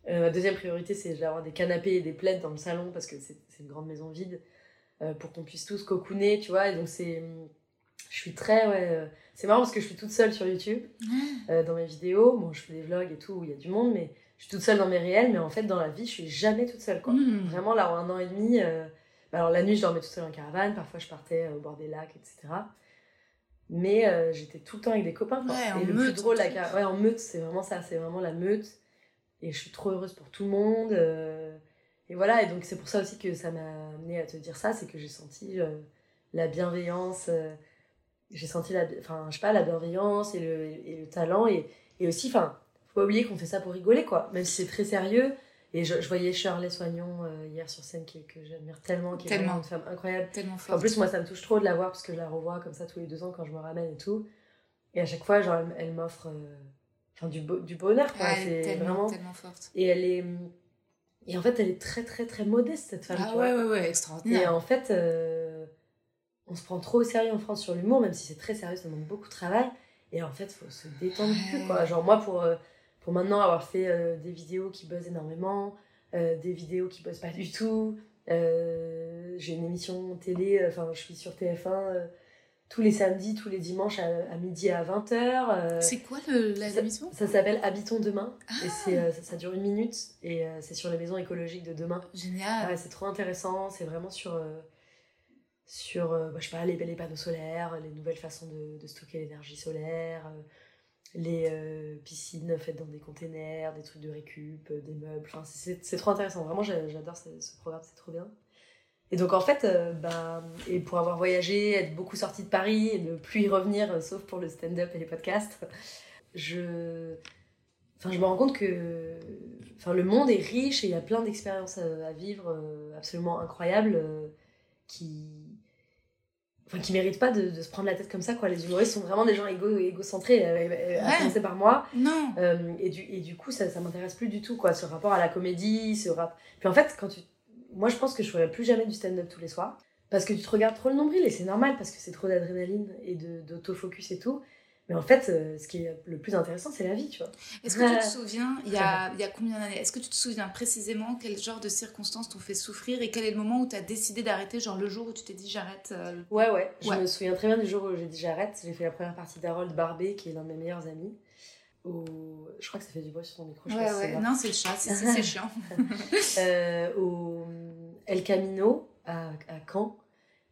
Euh, ma deuxième priorité, c'est d'avoir des canapés et des plaids dans le salon parce que c'est une grande maison vide euh, pour qu'on puisse tous cocooner, tu vois. Et donc, c'est. Je suis très. Ouais, euh, c'est marrant parce que je suis toute seule sur YouTube euh, dans mes vidéos. Bon, je fais des vlogs et tout où il y a du monde, mais je suis toute seule dans mes réels. Mais en fait, dans la vie, je suis jamais toute seule, quoi. Mm. Vraiment, là, en un an et demi, alors la nuit, je dormais toute seule en caravane. Parfois, je partais euh, au bord des lacs, etc. Mais euh, j'étais tout le temps avec des copains. Ouais, en et le meute, plus drôle, la car- ouais, en meute, c'est vraiment ça. C'est vraiment la meute. Et je suis trop heureuse pour tout le monde. euh, et voilà, et donc c'est pour ça aussi que ça m'a amené à te dire ça, c'est que j'ai senti euh, la bienveillance, j'ai senti la, enfin, je sais pas, la bienveillance et le, et le talent, et, et aussi, enfin, faut pas oublier qu'on fait ça pour rigoler, quoi, même si c'est très sérieux. Et je, je voyais Shirley Soignon euh, hier sur scène, que j'admire tellement, qui est Tellement. une femme incroyable. Tellement. En plus, moi, ça me touche trop de la voir parce que je la revois comme ça tous les deux ans quand je me ramène et tout. Et à chaque fois, genre, elle, elle m'offre euh, du, bo- du bonheur, quoi. Ouais, elle est c'est tellement, vraiment. tellement forte. Et elle est. Et en fait, elle est très, très, très modeste, cette femme. Ah tu ouais, vois. ouais, ouais, Et extraordinaire. en fait, euh, on se prend trop au sérieux en France sur l'humour, même si c'est très sérieux, ça demande beaucoup de travail. Et en fait, faut se détendre plus, quoi. Genre, moi, pour, euh, pour maintenant avoir fait euh, des vidéos qui buzzent énormément, euh, des vidéos qui buzzent pas du tout, euh, j'ai une émission télé, enfin, je suis sur TF1 euh, tous les samedis, tous les dimanches à, à midi à 20h. C'est quoi la ça- l'émission? ça s'appelle Habitons demain. Ah. Et euh, ça, ça dure une minute. Et c'est sur les maisons écologiques de demain. Génial. Ouais, c'est trop intéressant. C'est vraiment sur, sur euh, bah, je sais pas, les, les panneaux solaires, les nouvelles façons de, de stocker l'énergie solaire, euh, les euh, piscines faites dans des containers, des trucs de récup, euh, des meubles. Enfin, c'est, trop intéressant. Vraiment, j'a- j'adore ce, programme, c'est trop bien. Et donc, en fait, euh, bah, et pour avoir voyagé, être beaucoup sortie de Paris et ne plus y revenir, sauf pour le stand-up et les podcasts, je enfin, je me rends compte que enfin, le monde est riche et il y a plein d'expériences à, à vivre absolument incroyables qui enfin qui méritent pas de, de se prendre la tête comme ça quoi les humoristes sont vraiment des gens égo égocentrés euh, euh, à Ouais. commencer par moi Non. Euh, et, du, et du coup, ça, ça m'intéresse plus du tout, quoi, ce rapport à la comédie, ce rap. Puis en fait, quand tu. Moi, je pense que je ferais plus jamais du stand-up tous les soirs. Parce que tu te regardes trop le nombril, et c'est normal, parce que c'est trop d'adrénaline et de- d'autofocus et tout. Mais en fait, euh, ce qui est le plus intéressant, c'est la vie, tu vois. Est-ce que tu te souviens, il y a, il y a combien d'années Est-ce que tu te souviens précisément quel genre de circonstances t'ont fait souffrir et quel est le moment où tu as décidé d'arrêter, genre le jour où tu t'es dit j'arrête euh, Ouais, ouais. Je Ouais. me souviens très bien du jour où j'ai dit j'arrête. J'ai fait la première partie d'Harold Barbet, qui est l'un de mes meilleurs amis. Au... Je crois que ça fait du bruit sur ton micro. Ouais, ouais. Non, c'est le chat, c'est (laughs) chiant. euh, au El Camino à, à Caen.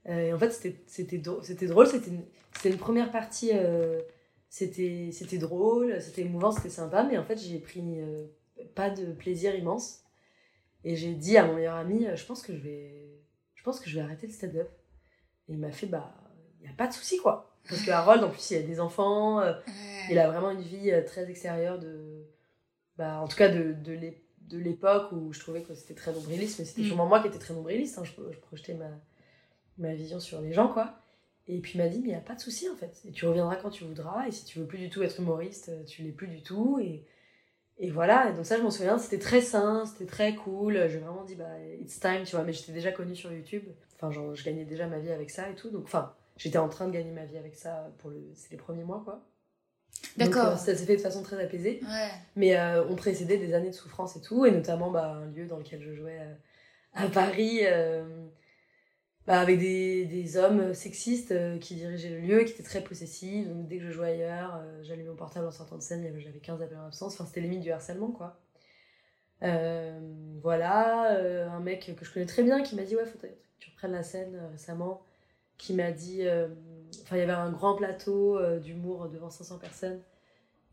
Euh, et en fait, c'était- c'était drôle. C'était drôle. C'était une, c'était une première partie. euh, c'était c'était drôle, c'était émouvant, c'était sympa. Mais en fait, j'ai pris euh, pas de plaisir immense. Et j'ai dit à mon meilleur ami, euh, je pense que je vais, je pense que je vais arrêter le stand-up. Et il m'a fait, bah, il y a pas de souci quoi. Parce que Harold, en plus, il a des enfants. euh, il a vraiment une vie très extérieure de. Bah, en tout cas, de, de l'é- de l'époque où je trouvais que c'était très nombriliste, mais c'était Mm. sûrement moi qui étais très nombriliste. hein, je, je projetais ma, ma vision sur les gens, quoi. Et puis il m'a dit, mais il n'y a pas de souci en fait. Et tu reviendras quand tu voudras. Et si tu veux plus du tout être humoriste, euh, tu l'es plus du tout. Et, et voilà. Et donc, ça, je m'en souviens, c'était très sain, c'était très cool. J'ai vraiment dit, bah, it's time, tu vois. Mais j'étais déjà connue sur YouTube. Enfin, genre, je gagnais déjà ma vie avec ça et tout. Donc, enfin, j'étais en train de gagner ma vie avec ça pour le, c'est les premiers mois, quoi. Donc, D'accord. euh, ça s'est fait de façon très apaisée. Ouais. Mais euh, on précédait des années de souffrance et tout, et notamment bah, un lieu dans lequel je jouais euh, à Paris, euh, bah, avec des, des hommes sexistes euh, qui dirigeaient le lieu, qui étaient très possessifs. Donc dès que je jouais ailleurs, euh, j'allumais mon portable en sortant de scène, j'avais 15 appels en absence. Enfin, c'était limite du harcèlement, quoi. Euh, voilà, euh, un mec que je connais très bien qui m'a dit Ouais, faut que tu reprennes la scène euh, récemment. Qui m'a dit. euh, Enfin, il y avait un grand plateau euh, d'humour devant 500 personnes.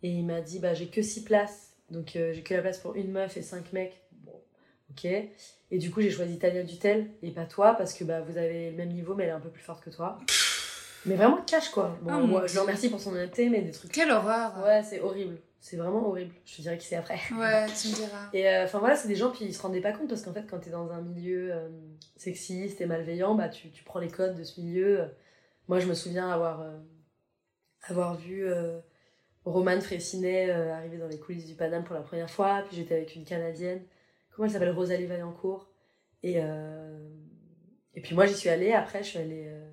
Et il m'a dit Bah, j'ai que 6 places. Donc, euh, j'ai que la place pour une meuf et 5 mecs. Bon, ok. Et du coup, j'ai choisi Tania Dutel et pas toi parce que bah, vous avez le même niveau, mais elle est un peu plus forte que toi. Mais vraiment cash, quoi. Bon, mon moi, je le remercie pour son honnêteté, mais des trucs. Quelle horreur. Ouais, c'est horrible. C'est vraiment horrible. Je te dirais qui c'est après. Ouais, tu me diras. Et euh, enfin voilà, c'est des gens, puis ils se rendaient pas compte parce qu'en fait, quand t'es dans un milieu euh, sexiste et malveillant, bah tu, tu prends les codes de ce milieu. Moi, je me souviens avoir, euh, avoir vu Romane euh, arriver dans les coulisses du Paname pour la première fois, puis j'étais avec une Canadienne, comment elle s'appelle Rosalie Vaillancourt. Et, euh, et puis moi, j'y suis allée. Après, je suis allée euh,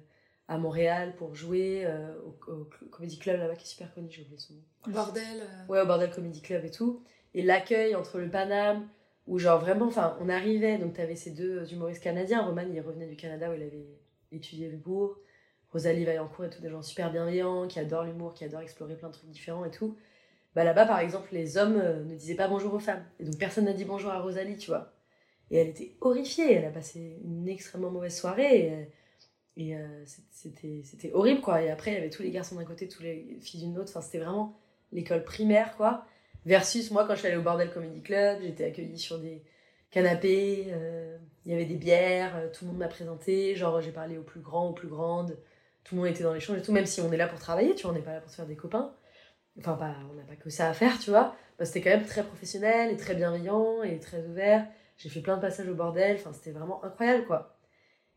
à Montréal pour jouer euh, au, au Comedy Club là-bas qui est super connu, j'ai oublié son nom. Bordel. euh, Ouais, au Bordel Comedy Club et tout. Et l'accueil entre le Paname, où genre vraiment, enfin, on arrivait, donc t'avais ces deux humoristes canadiens. Roman, il revenait du Canada où il avait étudié l'humour. Rosalie Vaillancourt et tout, des gens super bienveillants, qui adorent l'humour, qui adorent explorer plein de trucs différents et tout. Bah là-bas, par exemple, les hommes euh, ne disaient pas bonjour aux femmes. Et donc personne n'a dit bonjour à Rosalie, tu vois. Et elle était horrifiée, elle a passé une extrêmement mauvaise soirée. Et, euh, euh, c'était horrible, quoi. Et après, il y avait tous les garçons d'un côté, tous les filles d'une autre. Enfin, c'était vraiment l'école primaire, quoi. Versus moi, quand je suis allée au Bordel Comedy Club, j'étais accueillie sur des canapés, il y avait des bières, tout le monde m'a présenté. Genre, j'ai parlé aux plus grands, aux plus grandes. Tout le monde était dans l'échange et tout, même si on est là pour travailler, tu vois, on n'est pas là pour se faire des copains. Enfin, pas, on n'a pas que ça à faire, tu vois. Bah, c'était quand même très professionnel et très bienveillant et très ouvert. J'ai fait plein de passages au bordel, enfin, c'était vraiment incroyable, quoi.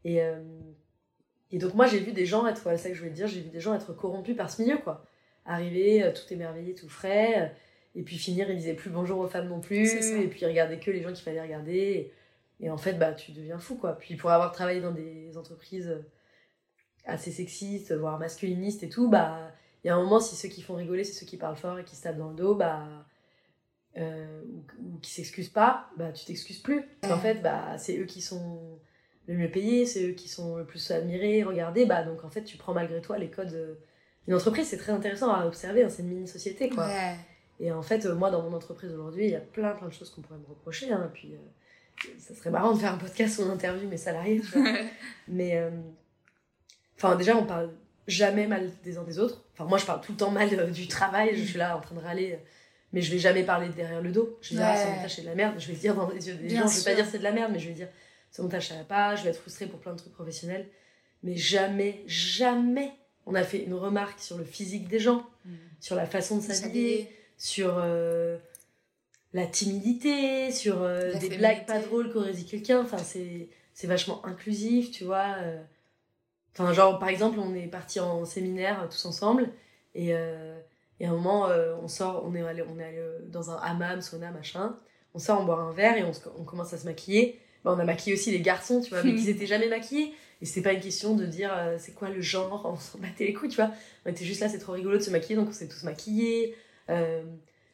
Et, euh, et donc, moi, j'ai vu des gens être, voilà, c'est ça que je voulais te dire, j'ai vu des gens être corrompus par ce milieu, quoi. Arriver, euh, tout émerveillé, tout frais, euh, et puis finir, ils disaient plus bonjour aux femmes non plus, et puis ils regardaient que les gens qu'il fallait regarder. Et, et en fait, bah, tu deviens fou, quoi. Puis pour avoir travaillé dans des entreprises assez sexistes, voire masculinistes et tout, bah, il y a un moment, si ceux qui font rigoler, c'est ceux qui parlent fort et qui se tapent dans le dos, bah, euh, ou, ou qui s'excusent pas, bah, tu t'excuses plus. En fait, bah, c'est eux qui sont le mieux payés, c'est eux qui sont le plus admirés, regardés, bah, donc en fait, tu prends malgré toi les codes. euh, Une entreprise, c'est très intéressant à observer, hein, c'est une mini-société, quoi. Ouais. Et en fait, euh, moi, dans mon entreprise aujourd'hui, il y a plein, plein de choses qu'on pourrait me reprocher. Hein, puis, euh, ça serait marrant de faire un podcast ou une interview mes salariés. tu vois. (laughs) Mais, euh, enfin, déjà, on parle jamais mal des uns des autres. Enfin, moi, je parle tout le temps mal euh, du travail. Je suis là en train de râler. euh, Mais je vais jamais parler derrière le dos. Je vais dire, ah, montage, c'est de la merde. Je vais le dire dans les yeux des Bien gens. Je vais pas sûr. dire c'est de la merde, mais je vais dire, ce montage, ça va pas. Je vais être frustrée pour plein de trucs professionnels. Mais jamais, jamais, on a fait une remarque sur le physique des gens, Mm. sur la façon de s'habiller sur euh, la timidité, sur euh, La des blagues pas drôles qu'aurait dit quelqu'un. Enfin, c'est, c'est vachement inclusif, tu vois. Enfin, genre, par exemple, on est parti en séminaire euh, tous ensemble et, euh, et à un moment, euh, on sort, on est allé, on est allé dans un hammam, sauna, machin. On sort, on boit un verre et on, se- on commence à se maquiller. Bah, on a maquillé aussi les garçons, tu vois, mais (laughs) qu'ils étaient jamais maquillés. Et c'était pas une question de dire euh, c'est quoi le genre, on s'en battait les couilles, tu vois. On était juste là, c'est trop rigolo de se maquiller, donc on s'est tous maquillés.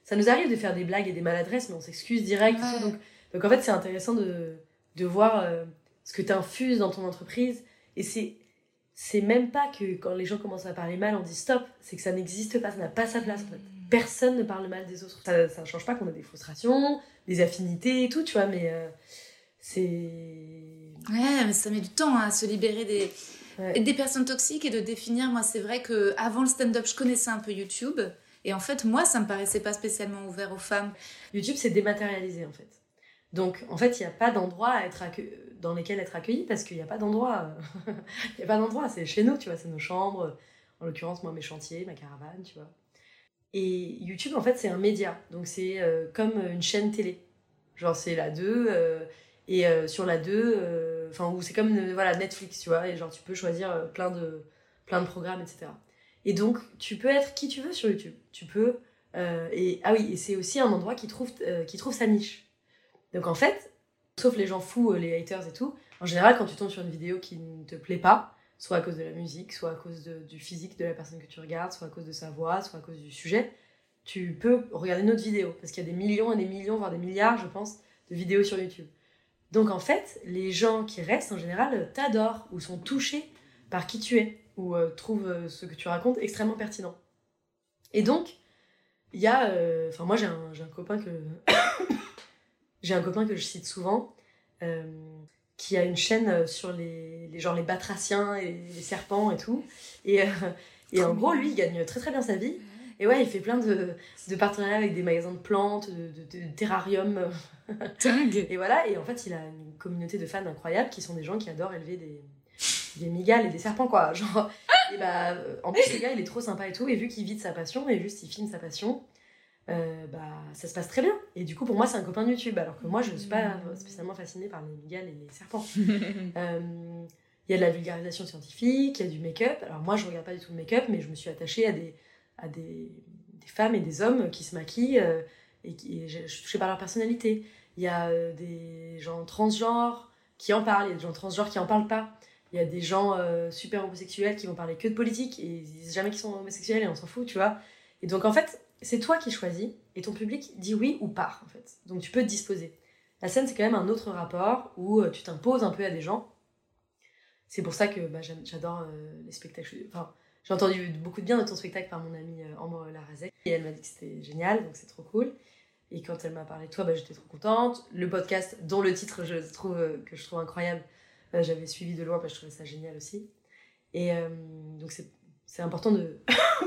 Ça nous arrive de faire des blagues et des maladresses, mais on s'excuse direct. et Ouais. tout. donc, donc en fait, c'est intéressant de, de voir ce que tu infuses dans ton entreprise. Et c'est, c'est même pas que quand les gens commencent à parler mal, on dit stop. C'est que ça n'existe pas, ça n'a pas sa place. En fait. Personne ne parle mal des autres. Ça, ça change pas qu'on a des frustrations, des affinités et tout, tu vois, mais euh, c'est. Ouais, mais ça met du temps hein, à se libérer des, Ouais. des personnes toxiques et de définir. Moi, c'est vrai que avant le stand-up, je connaissais un peu YouTube. Et en fait, moi, ça me paraissait pas spécialement ouvert aux femmes. YouTube, c'est dématérialisé en fait. Donc en fait, il n'y a pas d'endroit à être accue- dans lesquels être accueilli parce qu'il n'y a pas d'endroit. (laughs) Il n'y a pas d'endroit, c'est chez nous, tu vois, c'est nos chambres. En l'occurrence, moi, mes chantiers, ma caravane, tu vois. Et YouTube, en fait, c'est un média. Donc c'est euh, comme une chaîne télé. Genre, c'est la 2. euh, et euh, sur la 2, euh, enfin, ou c'est comme voilà, Netflix, tu vois. Et genre, tu peux choisir plein de, plein de programmes, etc. Et donc, tu peux être qui tu veux sur YouTube. Tu peux. et, ah oui, et c'est aussi un endroit qui trouve, qui trouve sa niche. Donc en fait, sauf les gens fous, euh, les haters et tout, en général, quand tu tombes sur une vidéo qui ne te plaît pas, soit à cause de la musique, soit à cause du physique de la personne que tu regardes, soit à cause de sa voix, soit à cause du sujet, tu peux regarder une autre vidéo. Parce qu'il y a des millions et des millions, voire des milliards, je pense, de vidéos sur YouTube. Donc en fait, les gens qui restent, en général, euh, t'adorent ou sont touchés par qui tu es, ou euh, trouvent ce que tu racontes extrêmement pertinent. Et donc, il y a... Enfin, moi, j'ai un, un copain que... j'ai un copain que je cite souvent, euh, qui a une chaîne euh, sur les, les, genre les batraciens et les serpents et tout. Et, euh, et en gros, lui, il gagne très très bien sa vie. Et ouais, il fait plein de, de partenariats avec des magasins de plantes, de, de, de terrariums. (laughs) Dingue. Et voilà, et en fait, il a une communauté de fans incroyables qui sont des gens qui adorent élever des, des migales et des serpents, quoi. (laughs) Genre, et bah, en plus, le gars, il est trop sympa et tout, et vu qu'il vit de sa passion, et juste il filme sa passion, euh, bah, ça se passe très bien. Et du coup, pour moi, c'est un copain de YouTube, alors que moi, je ne suis pas spécialement fascinée par les migales et les serpents. (laughs) Euh, Il y a de la vulgarisation scientifique, il y a du make-up. Alors moi, je regarde pas du tout le make-up, mais je me suis attachée à des, à des, des femmes et des hommes qui se maquillent euh, et, qui, et je, je suis touchée par leur personnalité. Il y a des gens transgenres qui en parlent, il y a des gens transgenres qui en parlent pas. Il y a des gens super homosexuels qui vont parler que de politique et ils disent jamais qu'ils sont homosexuels et on s'en fout, tu vois. Et donc en fait, c'est toi qui choisis et ton public dit oui ou part en fait. Donc tu peux te disposer. La scène, c'est quand même un autre rapport où euh, tu t'imposes un peu à des gens. C'est pour ça que bah, j'adore euh, les spectacles. Enfin, j'ai entendu beaucoup de bien de ton spectacle par mon amie euh, Ambre Larazek et elle m'a dit que c'était génial, donc c'est trop cool. Et quand elle m'a parlé de toi, bah, j'étais trop contente. Le podcast, dont le titre je trouve, euh, que je trouve incroyable, j'avais suivi de loin parce que je trouvais ça génial aussi. Et donc c'est important de (laughs)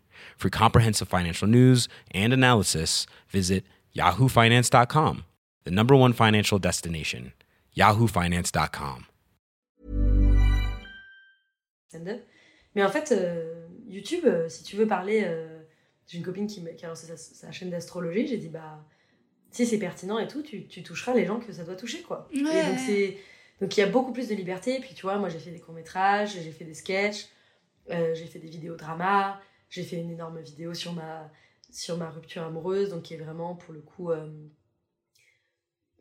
For comprehensive financial news and analysis, visit yahoofinance.com, the number one financial destination, yahoofinance.com. Mais en fait, euh, YouTube, euh, si tu veux parler, euh, j'ai une copine qui, qui a lancé sa, sa chaîne d'astrologie, j'ai dit, bah, si c'est pertinent et tout, tu, tu toucheras les gens que ça doit toucher, quoi. Et Ouais. donc, c'est. Donc, il y a beaucoup plus de liberté. Puis, tu vois, moi, j'ai fait des courts-métrages, j'ai fait des sketchs, euh, j'ai fait des vidéos drama, j'ai fait une énorme vidéo sur ma, sur ma rupture amoureuse, donc qui est vraiment, pour le coup, euh,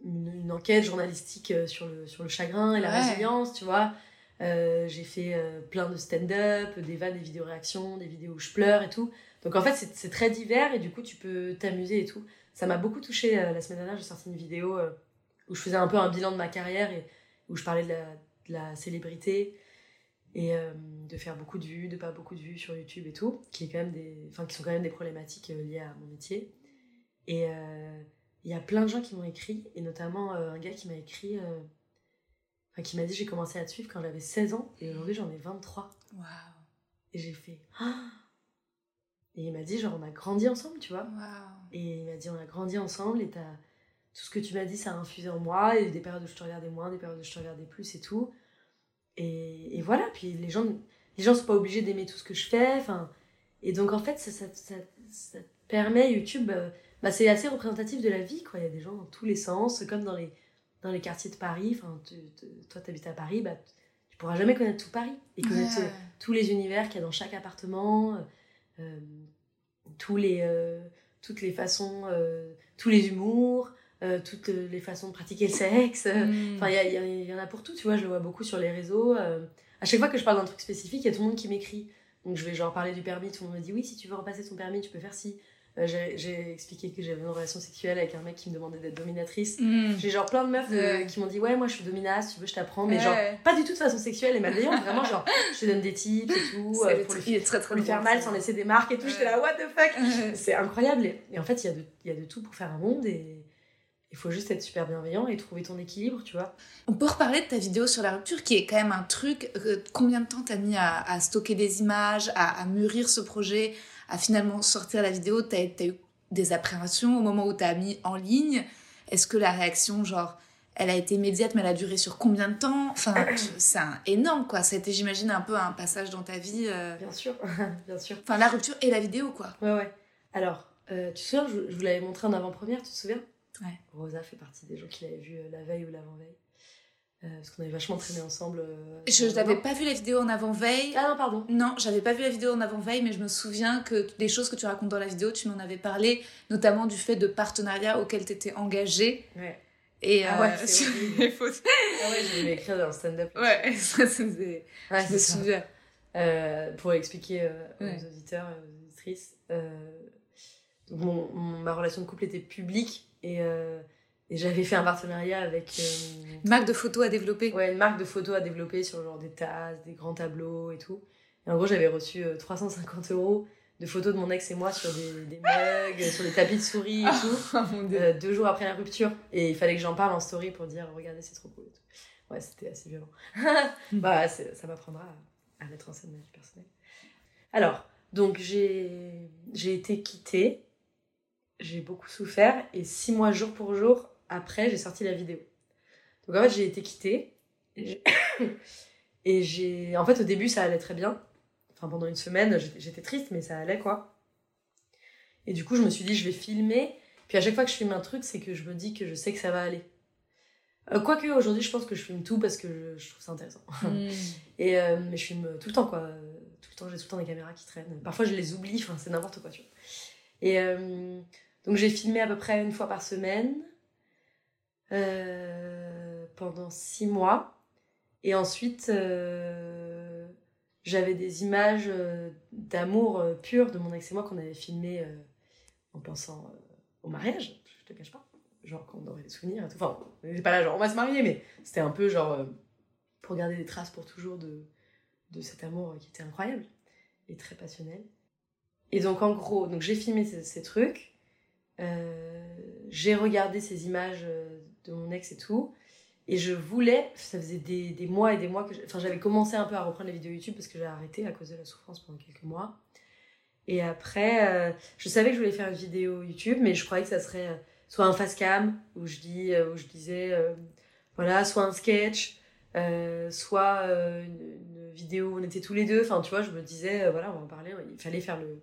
une, une enquête journalistique euh, sur le, sur le chagrin et la Ouais. résilience, tu vois. Euh, j'ai fait euh, plein de stand-up, des vannes, des vidéos réactions, des vidéos où je pleure et tout. Donc en fait, c'est très divers et du coup, tu peux t'amuser et tout. Ça m'a beaucoup touché la semaine dernière. J'ai sorti une vidéo où je faisais un peu un bilan de ma carrière et où je parlais de la, de la célébrité et euh, de faire beaucoup de vues, de pas beaucoup de vues sur YouTube et tout, qui, est quand même des, enfin, qui sont quand même des problématiques euh, liées à mon métier. Et, euh, il y a plein de gens qui m'ont écrit, et notamment euh, un gars qui m'a écrit, enfin, qui m'a dit j'ai commencé à te suivre quand j'avais 16 ans, et aujourd'hui j'en ai 23. Waouh. Et j'ai fait Ah Et il m'a dit genre on a grandi ensemble, tu vois. Waouh. Et il m'a dit on a grandi ensemble, et t'as tout ce que tu m'as dit ça a infusé en moi, et des périodes où je te regardais moins, des périodes où je te regardais plus et tout. Et, et voilà, puis les gens, les gens sont pas obligés d'aimer tout ce que je fais, enfin. Et donc en fait, ça, ça, ça, ça permet YouTube. euh, bah, c'est assez représentatif de la vie, quoi. Il y a des gens dans tous les sens, comme dans les, dans les quartiers de Paris. Enfin, tu, tu- toi, tu habites à Paris, bah, tu pourras jamais connaître tout Paris et connaître Ouais. euh, tous les univers qu'il y a dans chaque appartement, euh, tous les, euh, toutes les façons, tous les humours, euh, toutes les façons de pratiquer le sexe. euh, Mm. Enfin, il y, en a pour tout, tu vois. Je le vois beaucoup sur les réseaux. euh. à chaque fois que je parle d'un truc spécifique, il y a tout le monde qui m'écrit. Donc, je vais genre parler du permis. Tout le monde me dit oui, si tu veux repasser ton permis, tu peux faire ci. Euh, j'ai expliqué que j'avais une relation sexuelle avec un mec qui me demandait d'être dominatrice. Mm. J'ai genre plein de meufs de- Ouais. qui m'ont dit ouais, moi je suis dominace, si tu veux, je t'apprends. Mais Ouais. genre, pas du tout de façon sexuelle et malveillante. vraiment, genre, je te donne des tips et tout. Euh, pour, lui, très très pour lui faire mal sans laisser des marques et tout. J'étais là, what the fuck? Ouais. c'est incroyable. Et, et en fait, il y, a de- il y a de tout pour faire un monde et il faut juste être super bienveillant et trouver ton équilibre, tu vois. On peut reparler de ta vidéo sur la rupture qui est quand même un truc. euh, combien de temps t'as mis à, à stocker des images, à, à mûrir ce projet, à finalement sortir la vidéo? T'as as eu des appréhensions au moment où t'as mis en ligne? Est-ce que la réaction, genre, elle a été immédiate, mais elle a duré sur combien de temps? Enfin, (coughs) c'est énorme quoi. Ça a été, j'imagine, un peu un passage dans ta vie. euh, Bien sûr, (laughs) bien sûr. Enfin, la rupture et la vidéo quoi. Ouais, ouais. Alors, euh, tu te souviens, je, je vous l'avais montré en avant-première, tu te souviens? Ouais. Rosa fait partie des gens qui l'avaient vu euh, la veille ou l'avant-veille. Euh, parce qu'on avait vachement traîné ensemble. euh, Je n'avais pas vu la vidéo en avant-veille. Ah non, pardon. Non, j'avais pas vu la vidéo en avant-veille, mais je me souviens que des choses que tu racontes dans la vidéo, tu m'en avais parlé, notamment du fait de partenariats auxquels tu étais engagée. Ouais. Et Ah euh, ouais, c'est sur les photos. Ah ouais, je l'avais écrit dans un stand-up. Ouais, (laughs) ça, c'est- Ouais, je me ça. souviens. Euh, pour expliquer euh, aux Ouais. auditeurs et aux auditrices, euh, mon- ma relation de couple était publique et, euh, et j'avais fait un partenariat avec euh, Une marque de photos à développer. ouais, une marque de photos à développer sur genre des tasses, des grands tableaux et tout. Et en gros, j'avais reçu euh, 350 euros de photos de mon ex et moi sur des, des mugs, sur des tapis de souris et tout. (laughs) Oh. Euh, deux jours après la rupture. Et il fallait que j'en parle en story pour dire regardez, c'est trop cool. et tout. Ouais, c'était assez violent. (laughs) bah, ça m'apprendra à, à mettre en scène ma vie personnelle. Alors, donc j'ai été quittée, j'ai beaucoup souffert, et six mois jour pour jour après, j'ai sorti la vidéo. Donc en fait, j'ai été quittée, et j'ai-. (coughs) En fait, au début, ça allait très bien. Enfin, pendant une semaine, j'étais- triste, mais ça allait quoi. Et du coup, je me suis dit, je vais filmer. Puis à chaque fois que je filme un truc, c'est que je me dis que je sais que ça va aller. Euh, Quoique aujourd'hui, je pense que je filme tout parce que je, je trouve ça intéressant. Mm. (laughs) Et, euh, mais je filme tout le temps, quoi. Tout le temps, j'ai tout le temps des caméras qui traînent. Parfois, je les oublie, enfin, c'est n'importe quoi, tu vois. Et euh, donc, j'ai filmé à peu près une fois par semaine euh, pendant six mois. Et ensuite, euh, j'avais des images euh, d'amour pur de mon ex et moi qu'on avait filmé euh, en pensant au mariage, je te cache pas. Genre, qu'on aurait des souvenirs et tout. Enfin, on n'était pas là, genre, on va se marier, mais c'était un peu genre. pour garder des traces pour toujours de, de cet amour qui était incroyable et très passionnel. Et donc en gros, donc j'ai filmé ces, trucs, j'ai regardé ces images euh, de mon ex et tout, et je voulais, ça faisait des, mois et des mois que, enfin j'avais commencé un peu à reprendre les vidéos YouTube parce que j'ai arrêté à cause de la souffrance pendant quelques mois. Et après, euh, je savais que je voulais faire une vidéo YouTube, mais je croyais que ça serait euh, soit un face cam où je dis, euh, où je disais, euh, voilà, soit un sketch, euh, soit euh, une, une vidéo où on était tous les deux. Enfin, tu vois, je me disais, euh, voilà, on va en parler. Il fallait faire le,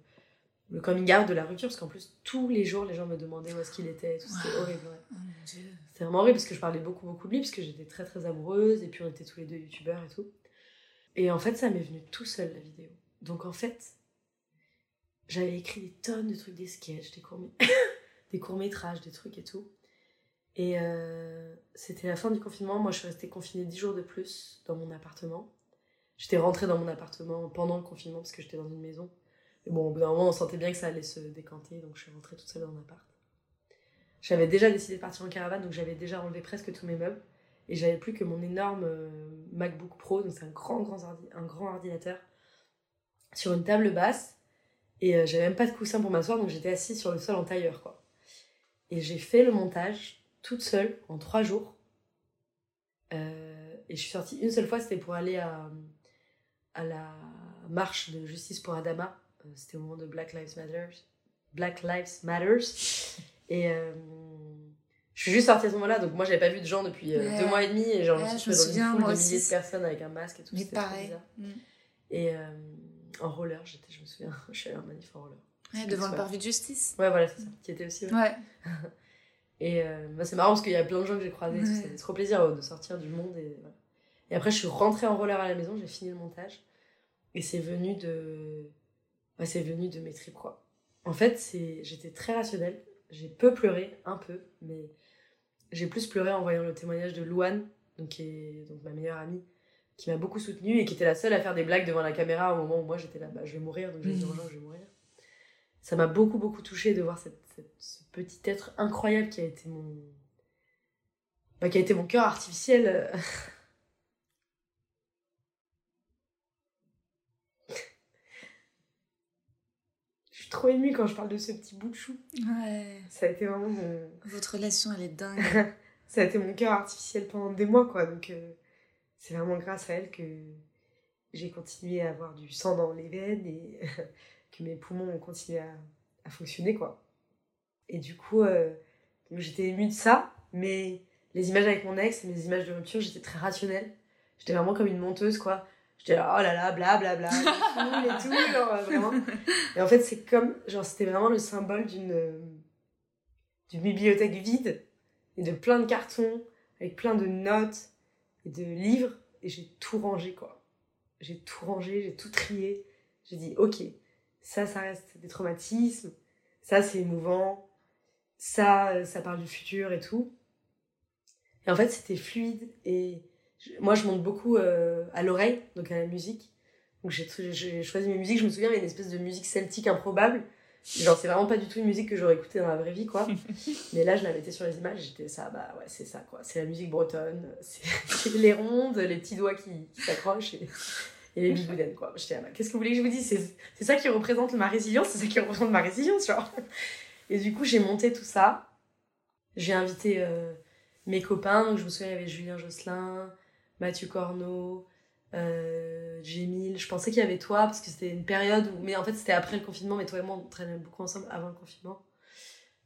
le coming out de la rupture, parce qu'en plus, tous les jours, les gens me demandaient où est-ce qu'il était. et tout. C'était Wow. horrible. ouais. Oh. C'était vraiment horrible, parce que je parlais beaucoup, beaucoup de lui, parce que j'étais très, très amoureuse, et puis on était tous les deux youtubeurs et tout. Et en fait, ça m'est venu tout seul, la vidéo. Donc, en fait, j'avais écrit des tonnes de trucs, des sketchs, des courts, (laughs) des courts-métrages, des trucs et tout. Et euh, c'était la fin du confinement. Moi, je suis restée confinée 10 jours de plus dans mon appartement. J'étais rentrée dans mon appartement pendant le confinement parce que j'étais dans une maison. Mais bon, au bout d'un moment, on sentait bien que ça allait se décanter, donc je suis rentrée toute seule dans mon appart. J'avais déjà décidé de partir en caravane, donc j'avais déjà enlevé presque tous mes meubles. Et j'avais plus que mon énorme euh, MacBook Pro, donc c'est un grand, grand, un grand ordinateur, sur une table basse. Et euh, j'avais même pas de coussin pour m'asseoir, donc j'étais assise sur le sol en tailleur, quoi. Et j'ai fait le montage toute seule en trois jours. Euh, et je suis sortie une seule fois, c'était pour aller à, à la marche de justice pour Adama. Euh, c'était au moment de Black Lives Matter. Black Lives Matters. (laughs) Et euh, je suis juste sortie à ce moment-là, donc moi j'avais pas vu de gens depuis euh, Ouais. deux mois et demi, et genre Ouais, je suis retrouvée souviens, dans une foule de milliers de personnes avec un masque et tout. Mais c'était pareil. Mm. Et euh, en roller, j'étais, je me souviens, je suis allée en manif en roller. Ouais, devant le parvis de justice. Ouais, voilà, c'est ça, qui était aussi. ouais. (laughs) Et bah, c'est marrant parce qu'il y a plein de gens que j'ai croisés, ça fait trop plaisir de sortir du monde. Et, voilà. et après, je suis rentrée en roller à la maison, j'ai fini le montage. Et c'est venu de. Ouais, c'est venu de mes tripes, quoi. En fait, c'est... j'étais très rationnelle. J'ai peu pleuré, un peu, mais j'ai plus pleuré en voyant le témoignage de Louane, qui est donc ma meilleure amie, qui m'a beaucoup soutenue et qui était la seule à faire des blagues devant la caméra au moment où moi j'étais là, bah, je vais mourir, donc je vais je vais mourir. Ça m'a beaucoup, beaucoup touchée de voir ce petit être incroyable qui a été mon. Bah, qui a été mon cœur artificiel. (laughs) je suis trop émue quand je parle de ce petit bout de chou. Ouais. Ça a été vraiment mon. Votre relation, elle est dingue. (laughs) ça a été mon cœur artificiel pendant des mois, quoi. Donc, euh, c'est vraiment grâce à elle que j'ai continué à avoir du sang dans les veines et (laughs) que mes poumons ont continué à, à fonctionner, quoi. Et du coup, euh, j'étais émue de ça, mais les images avec mon ex, mes images de rupture, j'étais très rationnelle. J'étais vraiment comme une monteuse, quoi. J'étais là, oh là là, blablabla, bla, bla, et tout, genre, euh, vraiment. Et en fait, c'est comme, genre, c'était vraiment le symbole d'une euh, d'une bibliothèque vide et de plein de cartons avec plein de notes et de livres et j'ai tout rangé quoi. J'ai tout rangé, j'ai tout trié. J'ai dit ok, ça ça reste des traumatismes, ça c'est émouvant, ça euh, ça parle du futur et tout. Et en fait c'était fluide et moi je monte beaucoup euh, à l'oreille, donc à la musique. Donc j'ai choisi mes musiques, je me souviens il y avait une espèce de musique celtique improbable. Genre c'est vraiment pas du tout une musique que j'aurais écoutée dans la vraie vie quoi. (laughs) Mais là, je la mettais sur les images, j'étais ça, bah ouais, c'est ça quoi. C'est la musique bretonne, c'est (laughs) les rondes, les petits doigts qui, qui s'accrochent et, et les bigoudens quoi. J'étais là, bah, qu'est-ce que vous voulez que je vous dise? C'est c'est ça qui représente ma résilience, c'est ça qui représente ma résilience, genre. (laughs) Et du coup, j'ai monté tout ça. J'ai invité euh, mes copains, donc je me souviens, il y avait Julien Josselin, Mathieu Corneau, euh. Je pensais qu'il y avait toi, parce que c'était une période où. Mais en fait, c'était après le confinement, mais toi et moi, on traînait beaucoup ensemble avant le confinement.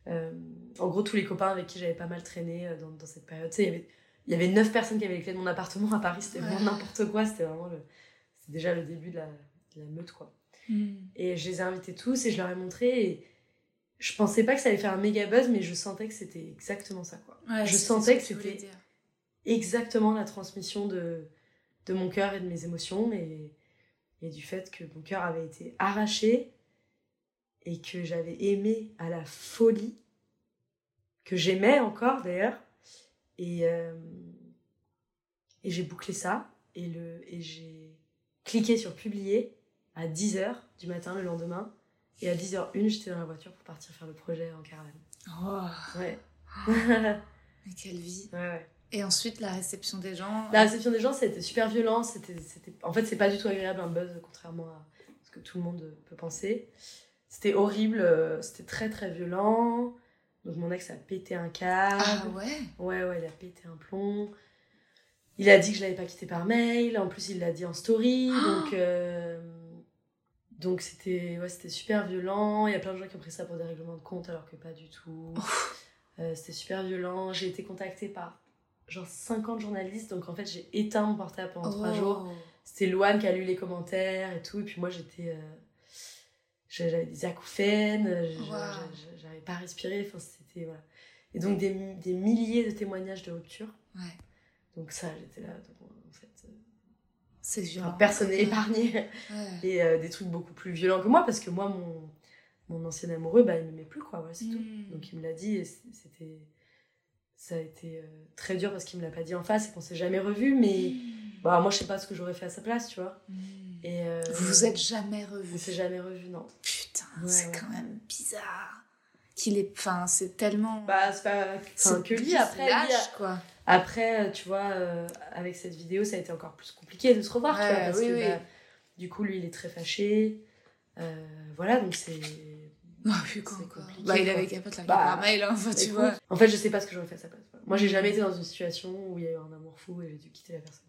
Euh, en gros, tous les copains avec qui j'avais pas mal traîné euh, dans, dans cette période. Tu sais, il y avait- il y avait neuf personnes qui avaient les clés de mon appartement à Paris, c'était vraiment Ouais. n'importe quoi, c'était vraiment le. C'était déjà le début de la, de la meute, quoi. Mm. Et je les ai invités tous et je leur ai montré. Et je pensais pas que ça allait faire un méga buzz, mais je sentais que c'était exactement ça, quoi. Ouais, Je sentais que c'était-. Exactement la transmission de, de mon cœur et de mes émotions et, et du fait que mon cœur avait été arraché et que j'avais aimé à la folie, que j'aimais encore d'ailleurs. Et, euh, et j'ai bouclé ça et, le, et j'ai cliqué sur publier à 10h du matin le lendemain. Et à 10h01, j'étais dans la voiture pour partir faire le projet en caravane. Oh, Ouais. ouais, (laughs) mais quelle vie. ouais. Et ensuite, la réception des gens. La réception des gens, c'était super violent. C'était, c'était... En fait, c'est pas du tout agréable un buzz, contrairement à ce que tout le monde peut penser. C'était horrible, euh, c'était très très violent. Donc mon ex a pété un câble. Ah ouais? Ouais, ouais, il a pété un plomb. Il a dit que je l'avais pas quitté par mail. En plus, il l'a dit en story. (gasps) Donc, euh, donc c'était, ouais, c'était super violent. Il y a plein de gens qui ont pris ça pour des règlements de compte alors que pas du tout. Euh, c'était super violent. J'ai été contactée par genre 50 journalistes. Donc en fait, j'ai éteint mon portable pendant trois Oh. jours. C'était Loane qui a lu les commentaires et tout. Et puis moi, j'étais. euh, J'avais des acouphènes, euh, Wow. j'arrivais pas à respirer. Enfin, c'était. Voilà. Et donc, des, des milliers de témoignages de rupture. Ouais. Donc, ça, j'étais là. donc, en fait, euh, C'est enfin, personne n'est épargné. Ouais. Et euh, des trucs beaucoup plus violents que moi, parce que moi, mon, mon ancien amoureux, bah, il m'aimait plus, quoi. Voilà, c'est tout. Mm. Donc il me l'a dit et c'était ça a été euh, très dur parce qu'il me l'a pas dit en face et qu'on s'est jamais revu mais bah moi je sais pas ce que j'aurais fait à sa place tu vois Mm. et euh, Vous vous êtes jamais on revus. s'est jamais revu non Putain, Ouais, c'est ouais. quand même bizarre. Qu'il est. Enfin, c'est tellement. bah c'est pas enfin, c'est que lui après lui, lâche, quoi. après euh, tu vois euh, avec cette vidéo ça a été encore plus compliqué de se revoir tu Ouais, vois parce oui, que oui. bah, du coup lui il est très fâché Euh, voilà donc c'est (laughs) Non, plus quand compliqué, Bah, il quoi. avait qu'à pas te la Bah, par mail, hein, enfin, tu vois. En fait, je sais pas ce que j'aurais fait à sa place. Moi, j'ai jamais été dans une situation où il y a eu un amour fou et j'ai dû quitter la personne.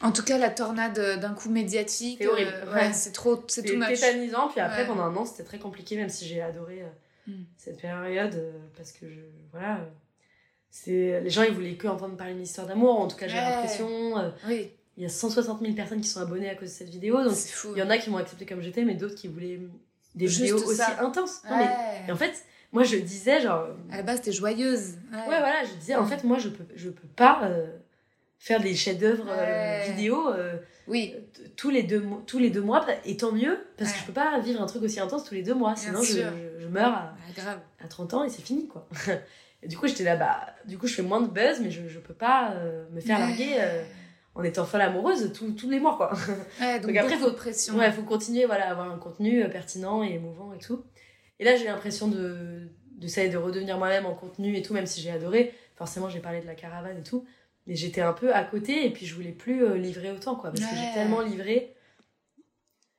En tout cas, la tornade euh, d'un coup médiatique. C'est horrible. euh, Ouais. ouais, c'est trop, c'est tout tétanisant, puis après, Ouais. pendant un an, c'était très compliqué, même si j'ai adoré euh, Mm. cette période, euh, parce que je. Voilà. euh, c'est les gens, ils voulaient que entendre parler d'une histoire d'amour, en tout cas, j'ai Ouais. l'impression. euh, Oui, Il y a 160 000 personnes qui sont abonnées à cause de cette vidéo, donc c'est fou. il y en a qui m'ont accepté comme j'étais, mais d'autres qui voulaient des Juste vidéos aussi ça. intenses. Non, mais- Et en fait, moi, je disais, genre. À la base, t'es joyeuse. Ouais, Ouais, voilà, je disais, en fait, moi, je peux, je peux pas euh, faire des chefs-d'œuvre euh, vidéo euh, Oui, t- tous, les deux, tous les deux mois, et tant mieux, parce que je peux pas vivre un truc aussi intense tous les deux mois, sinon je, sûr. je, je meurs à, Ah, grave. à 30 ans et c'est fini, quoi. (laughs) et du coup, j'étais là, bah, du coup, je fais moins de buzz, mais je, je peux pas euh, me faire larguer euh, en étant folle amoureuse tous tous les mois, quoi. Ouais, donc, Donc après, faut- pression. Ouais, faut continuer voilà, à avoir un contenu euh, pertinent et émouvant et tout. Et là, j'ai l'impression de d'essayer de redevenir moi-même en contenu et tout, même si j'ai adoré. Forcément, j'ai parlé de la caravane et tout. Mais j'étais un peu à côté et puis je voulais plus euh, livrer autant, quoi. Parce que j'ai tellement livré.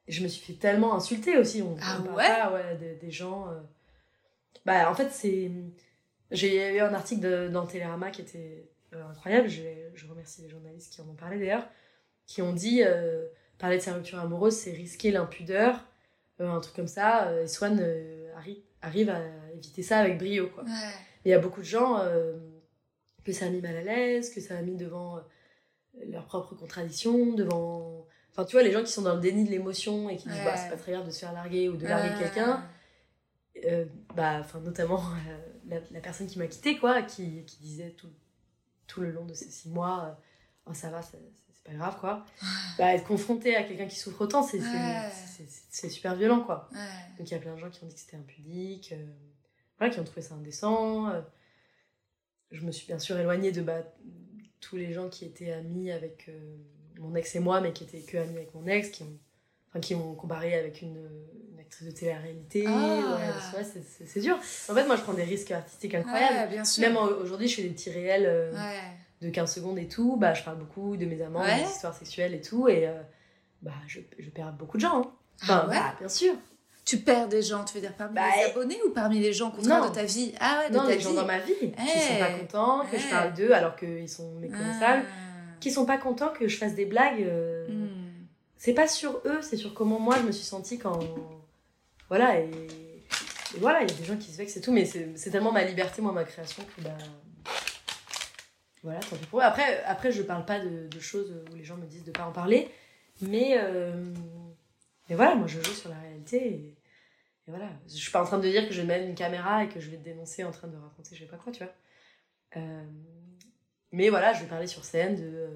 Et je me suis fait tellement insulter aussi. On, Ah on ouais pas, ouais, des, des gens. euh. Bah, en fait, c'est. J'ai eu un article de- dans Télérama qui était incroyable. Je, je remercie les journalistes qui en ont parlé d'ailleurs. Qui ont dit euh, parler de sa rupture amoureuse, c'est risquer l'impudeur, euh, un truc comme ça. euh, et Swan euh, arri- arrive à éviter ça avec brio, quoi. Ouais. Il y a beaucoup de gens euh, que ça a mis mal à l'aise, que ça a mis devant euh, leurs propres contradictions, devant. Enfin, tu vois, les gens qui sont dans le déni de l'émotion et qui disent bah, c'est pas très grave de se faire larguer ou de larguer Ouais. quelqu'un. Euh, bah, enfin, notamment euh, la, la personne qui m'a quitté, quoi, qui, qui disait tout, tout le long de ces six mois euh, oh, ça va, c'est pas grave, quoi. Bah, être confronté à quelqu'un qui souffre autant, c'est Ouais. super violent, quoi. Ouais. Donc il y a plein de gens qui ont dit que c'était impudique, euh, voilà, qui ont trouvé ça indécent. euh. je me suis bien sûr éloignée de bah, tous les gens qui étaient amis avec euh, mon ex et moi, mais qui étaient que amis avec mon ex, qui ont, enfin, qui m'ont comparé avec une, une actrice de télé-réalité. Ah. Ouais, c'est- dur. En fait, moi, je prends des risques artistiques incroyables. Ouais, bien sûr. Même au- aujourd'hui, je fais des petits réels euh, de 15 secondes et tout. Bah, je parle beaucoup de mes amants, Ouais. de mes histoires sexuelles et tout. Et euh, bah, je, je perds beaucoup de gens. hein. Enfin, Ah ouais? bah, bien sûr. Tu perds des gens, tu veux dire parmi Bah, les eh. abonnés ou parmi les gens au contraire Non. de ta vie? Ah ouais, de non, ta les vie. gens dans ma vie qui Eh. sont pas contents que je Eh. parle d'eux alors qu'ils sont méconnaissables, Ah. qui sont pas contents que je fasse des blagues. euh. C'est pas sur eux, c'est sur comment moi je me suis sentie quand. Voilà, et, et voilà, il y a des gens qui se vexent et tout, mais c'est tellement ma liberté, moi, ma création que bah. Voilà, tant pis pour eux. Après, après, je parle pas de, choses où les gens me disent de pas en parler, mais. euh, mais voilà, moi je joue sur la réalité et. Voilà, je suis pas en train de dire que je mettre une caméra et que je vais te dénoncer en train de raconter je sais pas quoi, tu vois. Euh, mais voilà, je vais parler sur scène de.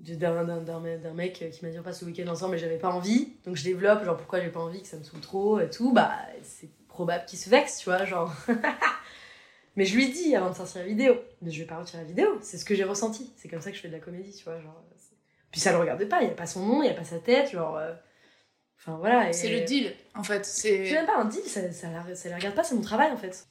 D'un, d'un, d'un, me- d'un mec qui m'a dit on passe le week-end ensemble mais j'avais pas envie. Donc je développe, genre pourquoi j'ai pas envie, que ça me saoule trop et tout. Bah, c'est probable qu'il se vexe, tu vois, genre. (laughs) mais je lui dis avant de sortir la vidéo. Mais je vais pas retirer la vidéo, c'est ce que j'ai ressenti. C'est comme ça que je fais de la comédie, tu vois, genre. Puis ça le regarde pas, il y a pas son nom, il y a pas sa tête, genre. euh, Enfin voilà. et- C'est le deal, en fait. C'est C'est même pas un deal, ça, ça, la, ça la regarde pas, c'est mon travail en fait.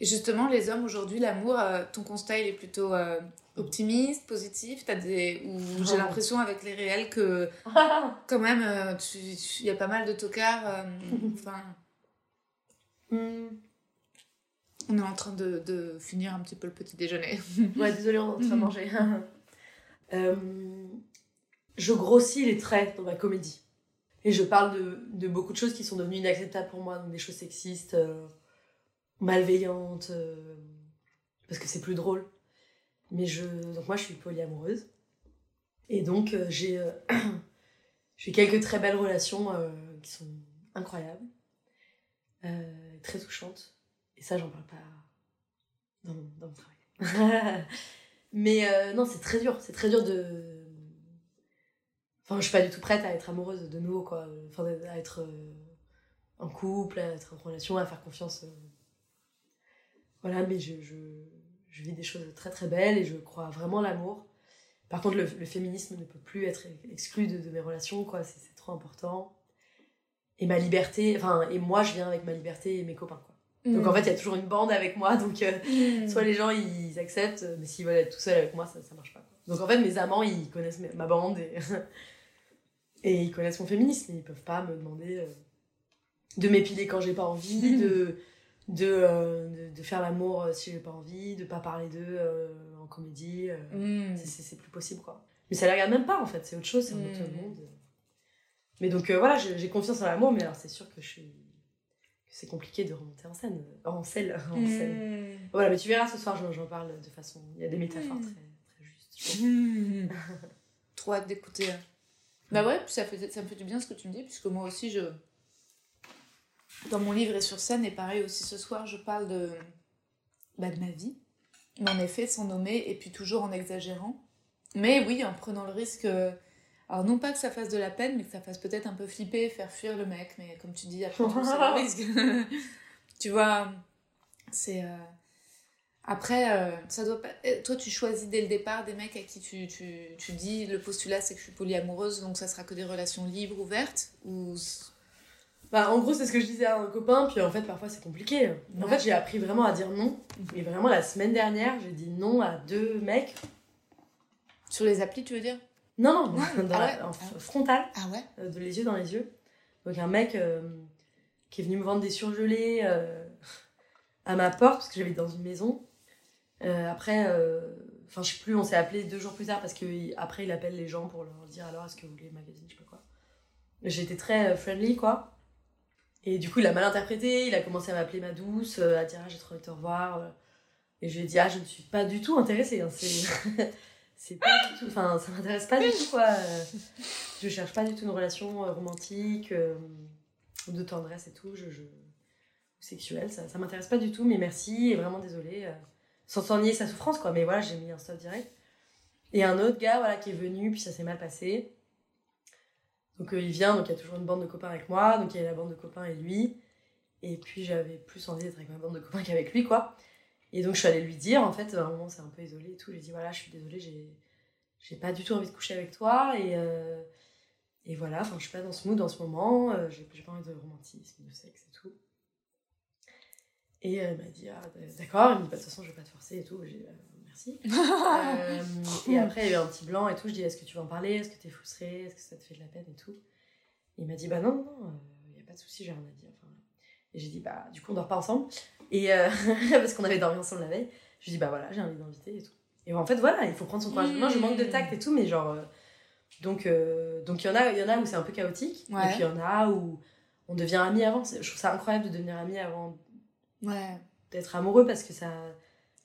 Et justement, les hommes aujourd'hui, l'amour, euh, ton constat, il est plutôt euh, optimiste, positif. T'as des... Ou j'ai l'impression avec les réels que (laughs) quand même, euh, tu- il y a pas mal de tocards. euh, (laughs) Enfin, Hmm. on est en train de, de finir un petit peu le petit déjeuner. (laughs) Ouais, désolée, on est en train de manger. Euh, je grossis les traits dans ma comédie. Et je parle de, de beaucoup de choses qui sont devenues inacceptables pour moi, donc des choses sexistes, euh, malveillantes, parce que c'est plus drôle. Mais je, donc moi, je suis polyamoureuse. Et donc, euh, j'ai euh, (clears throat) j'ai quelques très belles relations euh, qui sont incroyables, très touchantes. Et ça, j'en parle pas dans mon, dans mon travail. (laughs) Mais non, c'est très dur. C'est très dur de. Enfin, je suis pas du tout prête à être amoureuse de nouveau, quoi. Enfin, à être en couple, à être en relation, à faire confiance. Voilà, mais je, je vis des choses très très belles et je crois vraiment à l'amour. Par contre, le, le féminisme ne peut plus être exclu de, de mes relations, quoi. C'est c'est trop important. Et ma liberté, enfin, et moi, je viens avec ma liberté et mes copains, quoi. Donc en fait, il y a toujours une bande avec moi, donc. euh, Mm. Soit les gens ils acceptent, mais s'ils veulent être tout seuls avec moi, ça, ça marche pas. quoi. Donc en fait, mes amants ils connaissent ma bande et, (laughs) et ils connaissent mon féminisme, ils peuvent pas me demander euh, de m'épiler quand j'ai pas envie, de, (laughs) de, euh, de, de faire l'amour euh, si j'ai pas envie, de pas parler d'eux euh, en comédie. euh, Mm. c'est- plus possible quoi. Mais ça les regarde même pas en fait, c'est autre chose, c'est un autre Mm. monde. Mais donc euh, voilà, j'ai confiance en l'amour, mais alors c'est sûr que je suis c'est compliqué de remonter en scène, en selle, (laughs) en selle. Mm. Voilà, mais tu verras ce soir, j'en j'en parle de façon, il y a des métaphores Mm. très, très justes. (laughs) Trop hâte d'écouter. Bah ouais, ça, fait, ça me fait du bien ce que tu me dis, puisque moi aussi, je. Dans mon livre et sur scène, et pareil aussi ce soir, je parle de, bah, de ma vie. Mais en effet, sans nommer, et puis toujours en exagérant. Mais oui, en prenant le risque. euh, Alors, non pas que ça fasse de la peine, mais que ça fasse peut-être un peu flipper, faire fuir le mec. Mais comme tu dis, après tout, c'est le risque. (laughs) tu vois, c'est. euh, Après, euh, ça doit pas. euh, Toi, tu choisis dès le départ des mecs à qui tu, tu, tu dis le postulat c'est que je suis polyamoureuse, donc ça sera que des relations libres, ouvertes ou. Bah, en gros, c'est ce que je disais à un copain, puis en fait, parfois c'est compliqué. En Ouais. fait, j'ai appris vraiment à dire non. Et vraiment, la semaine dernière, j'ai dit non à deux mecs. Sur les applis, tu veux dire? Non, non, (laughs) dans ah la- ouais. en Ah. frontal. Ah ouais euh, de les yeux dans les yeux. Donc un mec euh, qui est venu me vendre des surgelés euh, à ma porte parce que j'habite dans une maison. Après, enfin je sais plus, on s'est appelé deux jours plus tard parce que il- après il appelle les gens pour leur dire alors est-ce que vous voulez le magazine, je sais pas quoi. J'étais très friendly quoi. Et du coup il a mal interprété, il a commencé à m'appeler ma douce, euh, à dire ah j'ai trop envie de te revoir. euh. Et je lui ai dit ah je ne suis pas du tout intéressée, hein, c'est (laughs) pas du tout, enfin ça m'intéresse pas du tout quoi. Euh, je cherche pas du tout une relation romantique euh, de tendresse et tout je, je... sexuelle ça, ça m'intéresse pas du tout mais merci et vraiment désolée sans sans nier sa souffrance quoi mais voilà j'ai mis un stop direct et un autre gars voilà qui est venu puis ça s'est mal passé donc euh, il vient donc il y a toujours une bande de copains avec moi donc il y a la bande de copains et lui. Et puis j'avais plus envie d'être avec ma bande de copains (laughs) qu'avec lui quoi. Et donc je suis allée lui dire en fait à un moment c'est un peu isolé et tout. J'ai dit voilà je suis désolée j'ai j'ai pas du tout envie de coucher avec toi et euh, et voilà, enfin, je suis pas dans ce mood en ce moment, euh, j'ai pas envie de romantisme, de sexe et tout. Et elle m'a dit, ah, d'accord, elle me dit, bah, de toute façon, je vais pas te forcer et tout. Merci. (laughs) Euh, et après, il y a eu un petit blanc et tout. Je dis, est-ce que tu veux en parler? Est-ce que t'es frustrée? Est-ce que ça te fait de la peine et tout? Il m'a dit, bah non, non, il y a pas de souci, j'ai rien à dire. Enfin, et j'ai dit, bah, du coup, on dort pas ensemble. Et euh, (laughs) parce qu'on avait dormi ensemble la veille. Je lui dis, bah voilà, j'ai envie d'inviter et tout. Et en fait, voilà, il faut prendre son courage. Moi, je manque de tact et tout, mais genre. euh, donc, euh, donc il y en a, y en a où c'est un peu chaotique, Ouais. et puis il y en a où on devient amis avant. Je trouve ça incroyable de devenir amis avant Ouais. d'être amoureux parce que ça,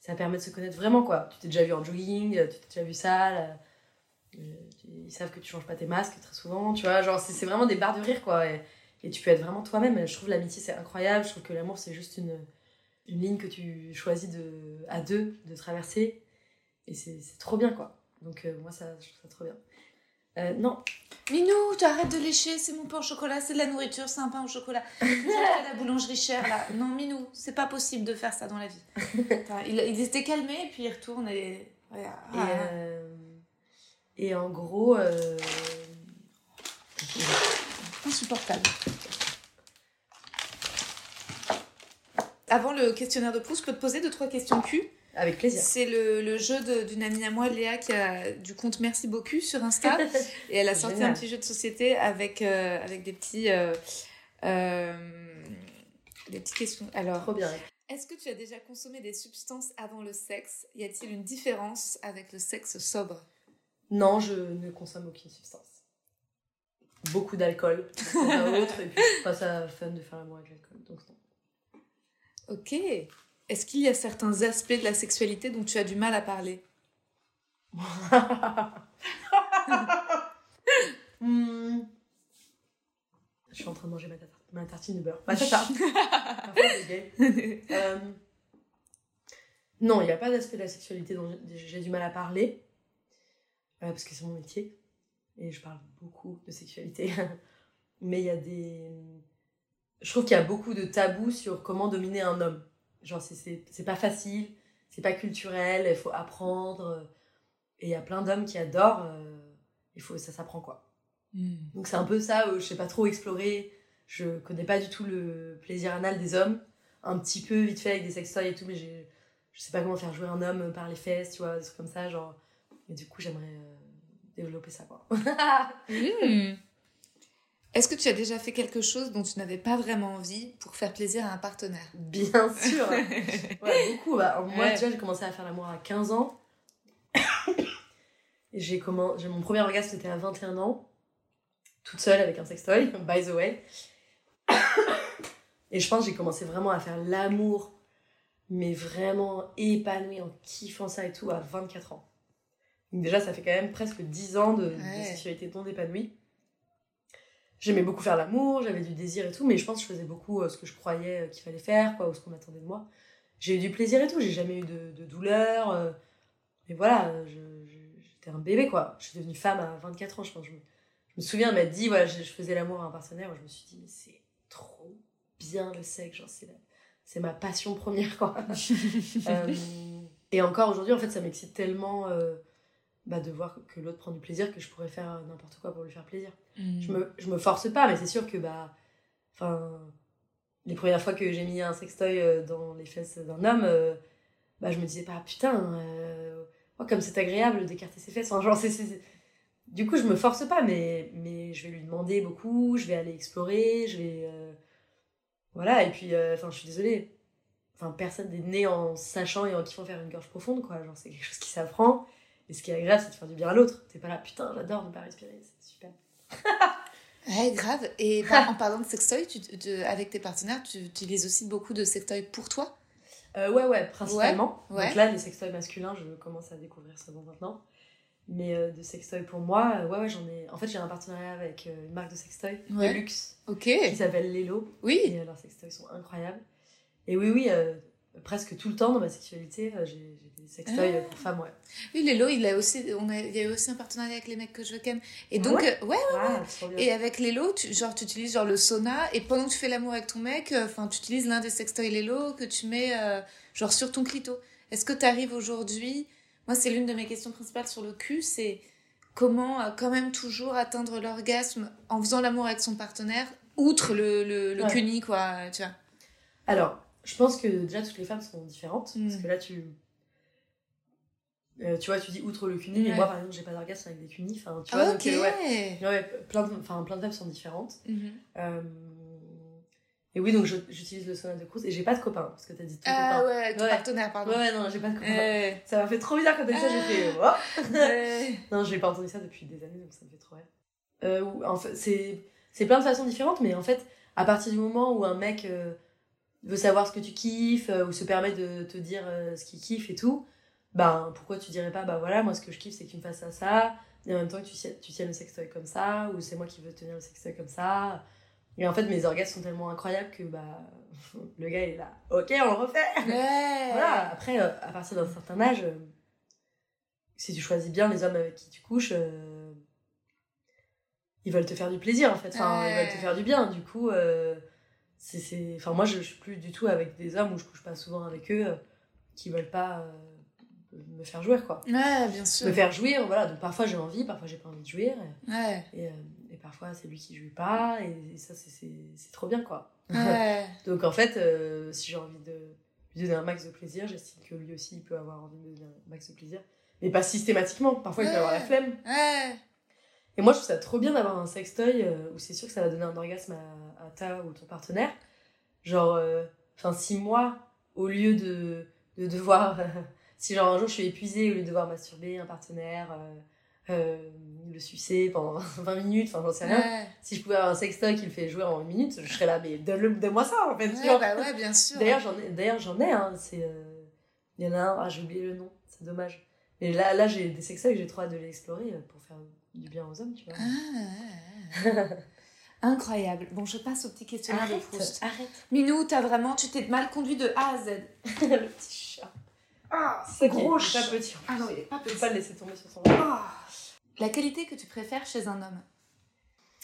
ça permet de se connaître vraiment quoi. Tu t'es déjà vu en jogging, euh, tu t'es déjà vu sale, euh, tu- ils savent que tu changes pas tes masques très souvent, tu vois. Genre c'est vraiment des barres de rire quoi. Et, tu peux être vraiment toi-même. Je trouve l'amitié c'est incroyable. Je trouve que l'amour c'est juste une, ligne que tu choisis de, à deux de traverser. Et c'est c'est trop bien quoi. Donc euh, moi ça, je trouve ça trop bien. Euh, non, Minou, tu arrêtes de lécher, c'est mon pain au chocolat, c'est de la nourriture, c'est un pain au chocolat. (laughs) À la boulangerie chère là. Non, Minou, c'est pas possible de faire ça dans la vie. Il, il était calmé et puis il retourne et. ouais, Et, ah. euh, et en gros, euh, Insupportable. Avant le questionnaire de Proust, je peux te poser deux, trois questions Q. avec plaisir. C'est le, le jeu d'une amie à moi, Léa, qui a du compte Merci beaucoup sur Insta. (laughs) Et elle a sorti Génial. un petit jeu de société avec, euh, avec des petits. euh, euh, des petites questions. Alors, Trop bien. est-ce que tu as déjà consommé des substances avant le sexe? Y a-t-il une différence avec le sexe sobre? Non, je ne consomme aucune substance. Beaucoup d'alcool, (laughs) autre, et puis pas ça fun de faire l'amour avec l'alcool, donc non. Ok. Est-ce qu'il y a certains aspects de la sexualité dont tu as du mal à parler (laughs) Hmm. Je suis en train de manger ma, tar- ma tartine de beurre. (laughs) Euh, Non, il n'y a pas d'aspect de la sexualité dont j'ai- j'ai du mal à parler, euh, parce que c'est mon métier, et je parle beaucoup de sexualité. (laughs) Mais il y a des... Je trouve qu'il y a beaucoup de tabous sur comment dominer un homme. Genre, c'est- c'est c'est pas facile, c'est pas culturel, il faut apprendre. Et il y a plein d'hommes qui adorent, euh, il faut, ça s'apprend quoi. Donc c'est un peu ça, où je sais pas trop explorer, je connais pas du tout le plaisir anal des hommes, un petit peu vite fait avec des sextoys et tout, mais j'ai- je sais pas comment faire jouer un homme par les fesses, tu vois, des trucs comme ça, genre. Et du coup, j'aimerais euh, développer ça quoi. (laughs) Hmm. Est-ce que tu as déjà fait quelque chose dont tu n'avais pas vraiment envie pour faire plaisir à un partenaire? Bien (laughs) sûr. ouais, beaucoup. Bah, moi, Ouais. déjà, j'ai commencé à faire l'amour à 15 ans. J'ai comment... Mon premier orgasme, c'était à 21 ans. Toute seule avec un sextoy, (laughs) by the way. Et je pense que j'ai commencé vraiment à faire l'amour, mais vraiment épanoui en kiffant ça et tout, à 24 ans. Donc déjà, ça fait quand même presque 10 ans de, de Ouais. sexualité non épanouie. J'aimais beaucoup faire l'amour, j'avais du désir et tout, mais je pense que je faisais beaucoup euh, ce que je croyais euh, qu'il fallait faire, quoi, ou ce qu'on attendait de moi. J'ai eu du plaisir et tout, j'ai jamais eu de, de douleur. euh, mais voilà, j'étais un bébé, quoi. Je suis devenue femme à 24 ans, je pense. Je me, je me souviens, m'a dit, voilà, je, je faisais l'amour à un partenaire, je me suis dit, mais c'est trop bien le sexe, genre, c'est c'est ma passion première, quoi. (laughs) Euh, et encore aujourd'hui, en fait, ça m'excite tellement euh, bah, de voir que l'autre prend du plaisir que je pourrais faire euh, n'importe quoi pour lui faire plaisir. Je me, je me force pas, mais c'est sûr que bah. Enfin. Les premières fois que j'ai mis un sextoy euh, dans les fesses d'un homme, euh, bah je me disais pas, putain, euh, oh, comme c'est agréable d'écarter ses fesses. Enfin, genre, c'est- Du coup, je me force pas, mais, mais je vais lui demander beaucoup, je vais aller explorer, je vais. euh, Voilà, et puis, enfin, je suis désolée. Enfin, personne n'est né en sachant et en kiffant faire une gorge profonde, quoi. Genre, c'est quelque chose qui s'apprend. Et ce qui est agréable, c'est de faire du bien à l'autre. T'es pas là, putain, j'adore ne pas respirer, c'est super. (laughs) Ouais, grave. Et par- (laughs) en parlant de sextoy, tu, tu- avec tes partenaires, tu utilises aussi beaucoup de sextoy pour toi? Euh, ouais, ouais, principalement. Ouais, ouais. Donc là, les sextoys masculins, je commence à découvrir ça bon maintenant. Mais euh, de sextoy pour moi, euh, ouais, ouais, j'en ai. En fait, j'ai un partenariat avec euh, une marque de sextoy Ouais. de luxe qui s'appelle Lelo. Oui. Et leurs sextoys sont incroyables. Et oui, oui, presque tout le temps dans ma sexualité, euh, j'ai des sextoys Ah. pour femmes, ouais. Oui, Lélo, il a aussi, on a, il y a eu aussi un partenariat avec les mecs que je ken. Et donc, ouais euh, ouais, Ah, trop bien. Et avec Lelo, tu, genre, tu utilises genre le sauna et pendant que tu fais l'amour avec ton mec, euh, enfin, tu utilises l'un des sextoys Lelo que tu mets euh, genre sur ton clito. Est-ce que tu arrives aujourd'hui Moi, c'est l'une de mes questions principales sur le cul, c'est comment euh, quand même toujours atteindre l'orgasme en faisant l'amour avec son partenaire, outre le, le, le Ouais. cuni, quoi, tu vois? Alors, je pense que déjà toutes les femmes sont différentes. Mm. Parce que là, tu. euh, tu vois, tu dis outre le cuni, mais Ouais. moi par exemple, j'ai pas d'orgasme avec des cunis. Enfin, tu vois, ok. donc, euh, ouais. Ouais, plein de, enfin, plein de femmes sont différentes. Mhm. Euh, Et oui, donc j'utilise le sauna de course et j'ai pas de copain parce que t'as dit ton Ah copain. ouais, avec ton Ouais. partenaire, pardon. Ouais, ouais, non, j'ai pas de copain. Ouais. Ça m'a fait trop bizarre quand t'as dit ça, j'ai fait. Oh Ouais. (laughs) non, j'ai pas entendu ça depuis des années donc ça me fait trop rire. En fait, c'est c'est plein de façons différentes, mais en fait, à partir du moment où un mec veut savoir ce que tu kiffes euh, ou se permet de te dire euh, ce qu'il kiffe et tout, ben pourquoi tu dirais pas, bah voilà, moi ce que je kiffe c'est que tu me fasses ça, ça, et en même temps que tu, tiennes- tu tiennes le sextoy comme ça, ou c'est moi qui veux tenir le sextoy comme ça. Et en fait, mes orgasmes sont tellement incroyables que bah (laughs) le gars il est là, ok, on le refait. Ouais. (laughs) Voilà, après, euh, à partir d'un certain âge, si tu choisis bien les hommes avec qui tu couches, euh, ils veulent te faire du plaisir en fait. Enfin, Ouais. ils veulent te faire du bien. Du coup, euh, c'est. Enfin, moi, je, je suis plus du tout avec des hommes où je couche pas souvent avec eux euh, qui veulent pas euh, me faire jouir quoi. Ouais, bien sûr. Me faire jouir, voilà. Donc parfois j'ai envie, parfois j'ai pas envie de jouir. Ouais. Et, euh, et parfois c'est lui qui jouit pas. Et, et ça, c'est, trop bien quoi. Ouais. (laughs) Donc en fait, euh, si j'ai envie de lui donner un max de plaisir, j'estime que lui aussi il peut avoir envie de me donner un max de plaisir. Mais pas systématiquement, parfois il peut avoir la flemme. Ouais. Et moi je trouve ça trop bien d'avoir un sextoy euh, où c'est sûr que ça va donner un orgasme à, à ta ou ton partenaire. Genre, euh, enfin si moi, au lieu de, de devoir, (laughs) si genre un jour je suis épuisée, au lieu de devoir masturber un partenaire, euh, le sucer pendant (laughs) 20 minutes, enfin j'en sais rien. Ouais. Si je pouvais avoir un sextoy qui le fait jouer en une minute, je serais là, mais donne-moi ça en fait. Ouais, bah ouais, bien sûr. D'ailleurs, j'en ai, d'ailleurs, j'en ai, hein, c'est, euh, il y en a un, ah, j'ai oublié le nom, c'est dommage. Mais là, là j'ai des sextoys que j'ai trop hâte de les explorer pour faire du bien aux hommes, tu vois. Ah. Incroyable. Bon, je passe au petit questionnaire de Proust. arrête. Minou, t'as vraiment, tu t'es mal conduit de A à Z. (laughs) le petit chat. Ah, C'est gros pas chat. petit. Ah non, il est pas Je peux petit. pas le laisser tomber sur son Ah. La qualité que tu préfères chez un homme?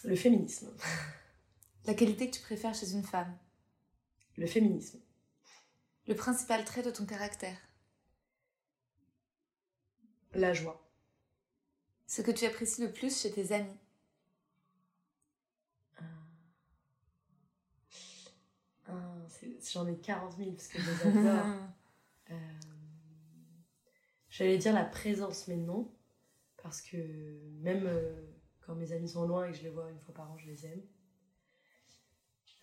Le féminisme. (laughs) La qualité que tu préfères chez une femme? Le féminisme. Le principal trait de ton caractère? La joie. Ce que tu apprécies le plus chez tes amis. Ah, c'est- J'en ai 40 000 parce que je les adore. (laughs) Euh, J'allais dire la présence, mais non. Parce que même euh, quand mes amis sont loin et que je les vois une fois par an, je les aime.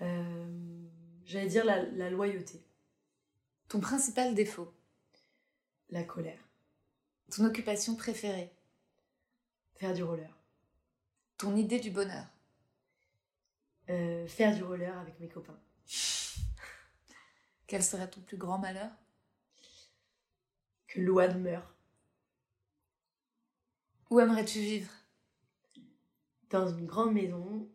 Euh, J'allais dire la, la loyauté, Ton principal défaut. la colère, Ton occupation préférée. Faire du roller. Ton idée du bonheur. Euh, faire du roller avec mes copains. (laughs) Quel serait ton plus grand malheur? Que Louane meure Où aimerais-tu vivre? Dans une grande maison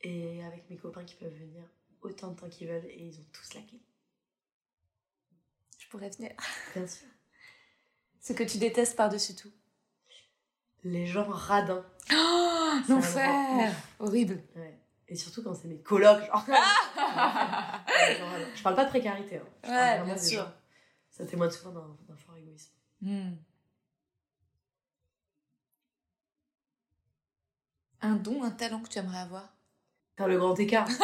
et avec mes copains qui peuvent venir autant de temps qu'ils veulent et ils ont tous la clé. Je pourrais venir. Bien sûr. (laughs) Ce que tu détestes par-dessus tout. Les gens radins. Oh, l'enfer Horrible. Ouais. Et surtout quand c'est mes colocs, genre. (laughs) Ouais, genre, radins. Je parle pas de précarité. Hein. Je Ouais, bien sûr. gens. Ça témoigne souvent d'un fort égoïsme. Hmm. Un don, un talent que tu aimerais avoir? Faire le grand écart. Faire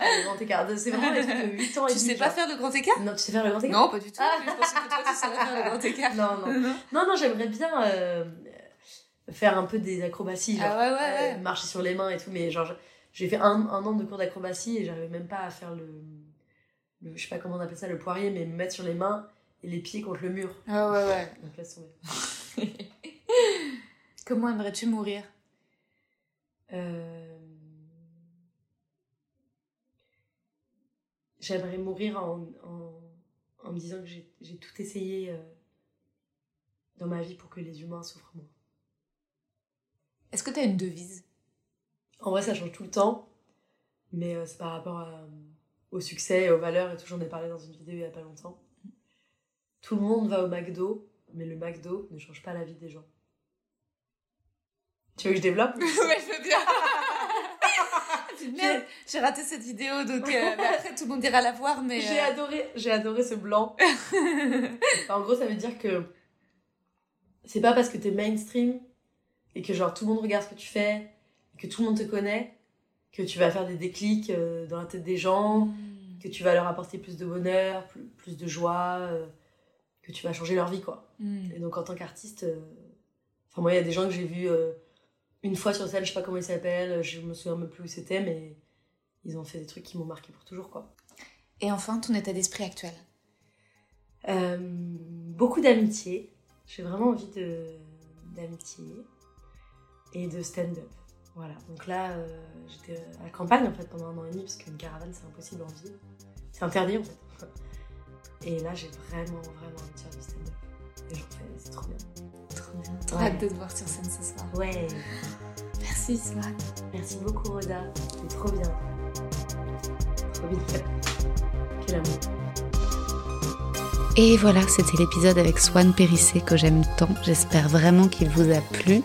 le grand écart. C'est vraiment les trucs de 8 ans et Tu sais pas genre. faire le grand écart? Non, tu sais faire le grand écart? Non, pas du tout. mais Je pensais que toi, tu savais faire le grand écart. (laughs) Non, non. Non, non, j'aimerais bien euh, faire un peu des acrobaties. Genre, Ah ouais, ouais, ouais. euh, marcher sur les mains et tout, mais genre, j'ai fait un, un an de cours d'acrobatie et j'arrivais même pas à faire le, le- Je sais pas comment on appelle ça, le poirier, mais me mettre sur les mains et les pieds contre le mur. Ah ouais, ouais. Donc laisse tomber. (laughs) Comment aimerais-tu mourir? Euh, J'aimerais mourir en, en, en me disant que j'ai j'ai tout essayé euh, dans ma vie pour que les humains souffrent moins. Est-ce que tu as une devise? En vrai, ça change tout le temps, mais euh, c'est par rapport à, euh, au succès et aux valeurs et tout. J'en ai parlé dans une vidéo il y a pas longtemps. Tout le monde va au McDo, mais le McDo ne change pas la vie des gens. Tu veux que je développe? (laughs) Ouais, je veux bien. (laughs) Merde, j'ai raté cette vidéo, donc euh, après tout le monde ira la voir, mais... J'ai euh, adoré, j'ai adoré ce blanc. (laughs) en gros, ça veut dire que c'est pas parce que t'es mainstream et que genre tout le monde regarde ce que tu fais, que tout le monde te connaît, que tu vas faire des déclics euh, dans la tête des gens, hmm, que tu vas leur apporter plus de bonheur, plus, plus de joie, euh, que tu vas changer leur vie, quoi. hmm. Et donc, en tant qu'artiste, euh, enfin, moi, il y a des gens que j'ai vus une fois sur scène, je sais pas comment ils s'appellent, je me souviens même plus où c'était, mais ils ont fait des trucs qui m'ont marqué pour toujours, quoi. Et enfin, ton état d'esprit actuel? Beaucoup d'amitié. J'ai vraiment envie de d'amitié et de stand-up. Voilà. Donc là, euh, j'étais à la campagne en fait pendant un an et demi parce qu'une caravane c'est impossible en ville. C'est interdit en fait. Et là, j'ai vraiment vraiment envie de faire du stand-up. Et j'en fais, c'est trop bien. Trop bien. Trop Ouais. hâte de te voir sur scène ce soir. Ouais. Merci, Swan. Merci beaucoup Roda. C'est trop bien. Trop bien. Quel amour. Et voilà, c'était l'épisode avec Swan Périssé que j'aime tant. J'espère vraiment qu'il vous a plu.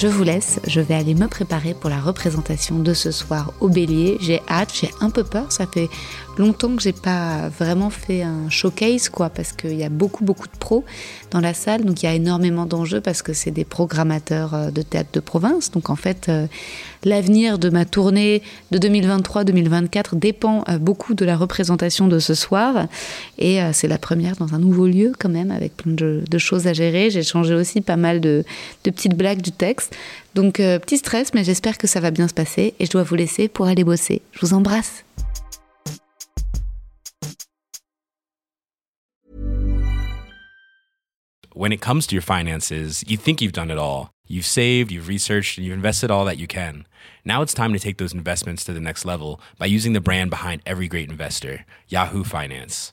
Je vous laisse, je vais aller me préparer pour la représentation de ce soir au Bélier. J'ai hâte, j'ai un peu peur, ça fait longtemps que j'ai pas vraiment fait un showcase quoi parce qu'il y a beaucoup beaucoup de pros dans la salle. Donc il y a énormément d'enjeux parce que c'est des programmateurs euh, de théâtre de province. Donc en fait euh, l'avenir de ma tournée de 2023-2024 dépend euh, beaucoup de la représentation de ce soir. Et c'est la première dans un nouveau lieu quand même avec plein de, de choses à gérer. J'ai changé aussi pas mal de, de petites blagues du texte donc euh, petit stress mais j'espère que ça va bien se passer et je dois vous laisser pour aller bosser je vous embrasse When it comes to your finances, you think you've done it all. You've saved, you've researched, and you've invested all that you can. Now it's time to take those investments to the next level by using the brand behind every great investor, Yahoo Finance.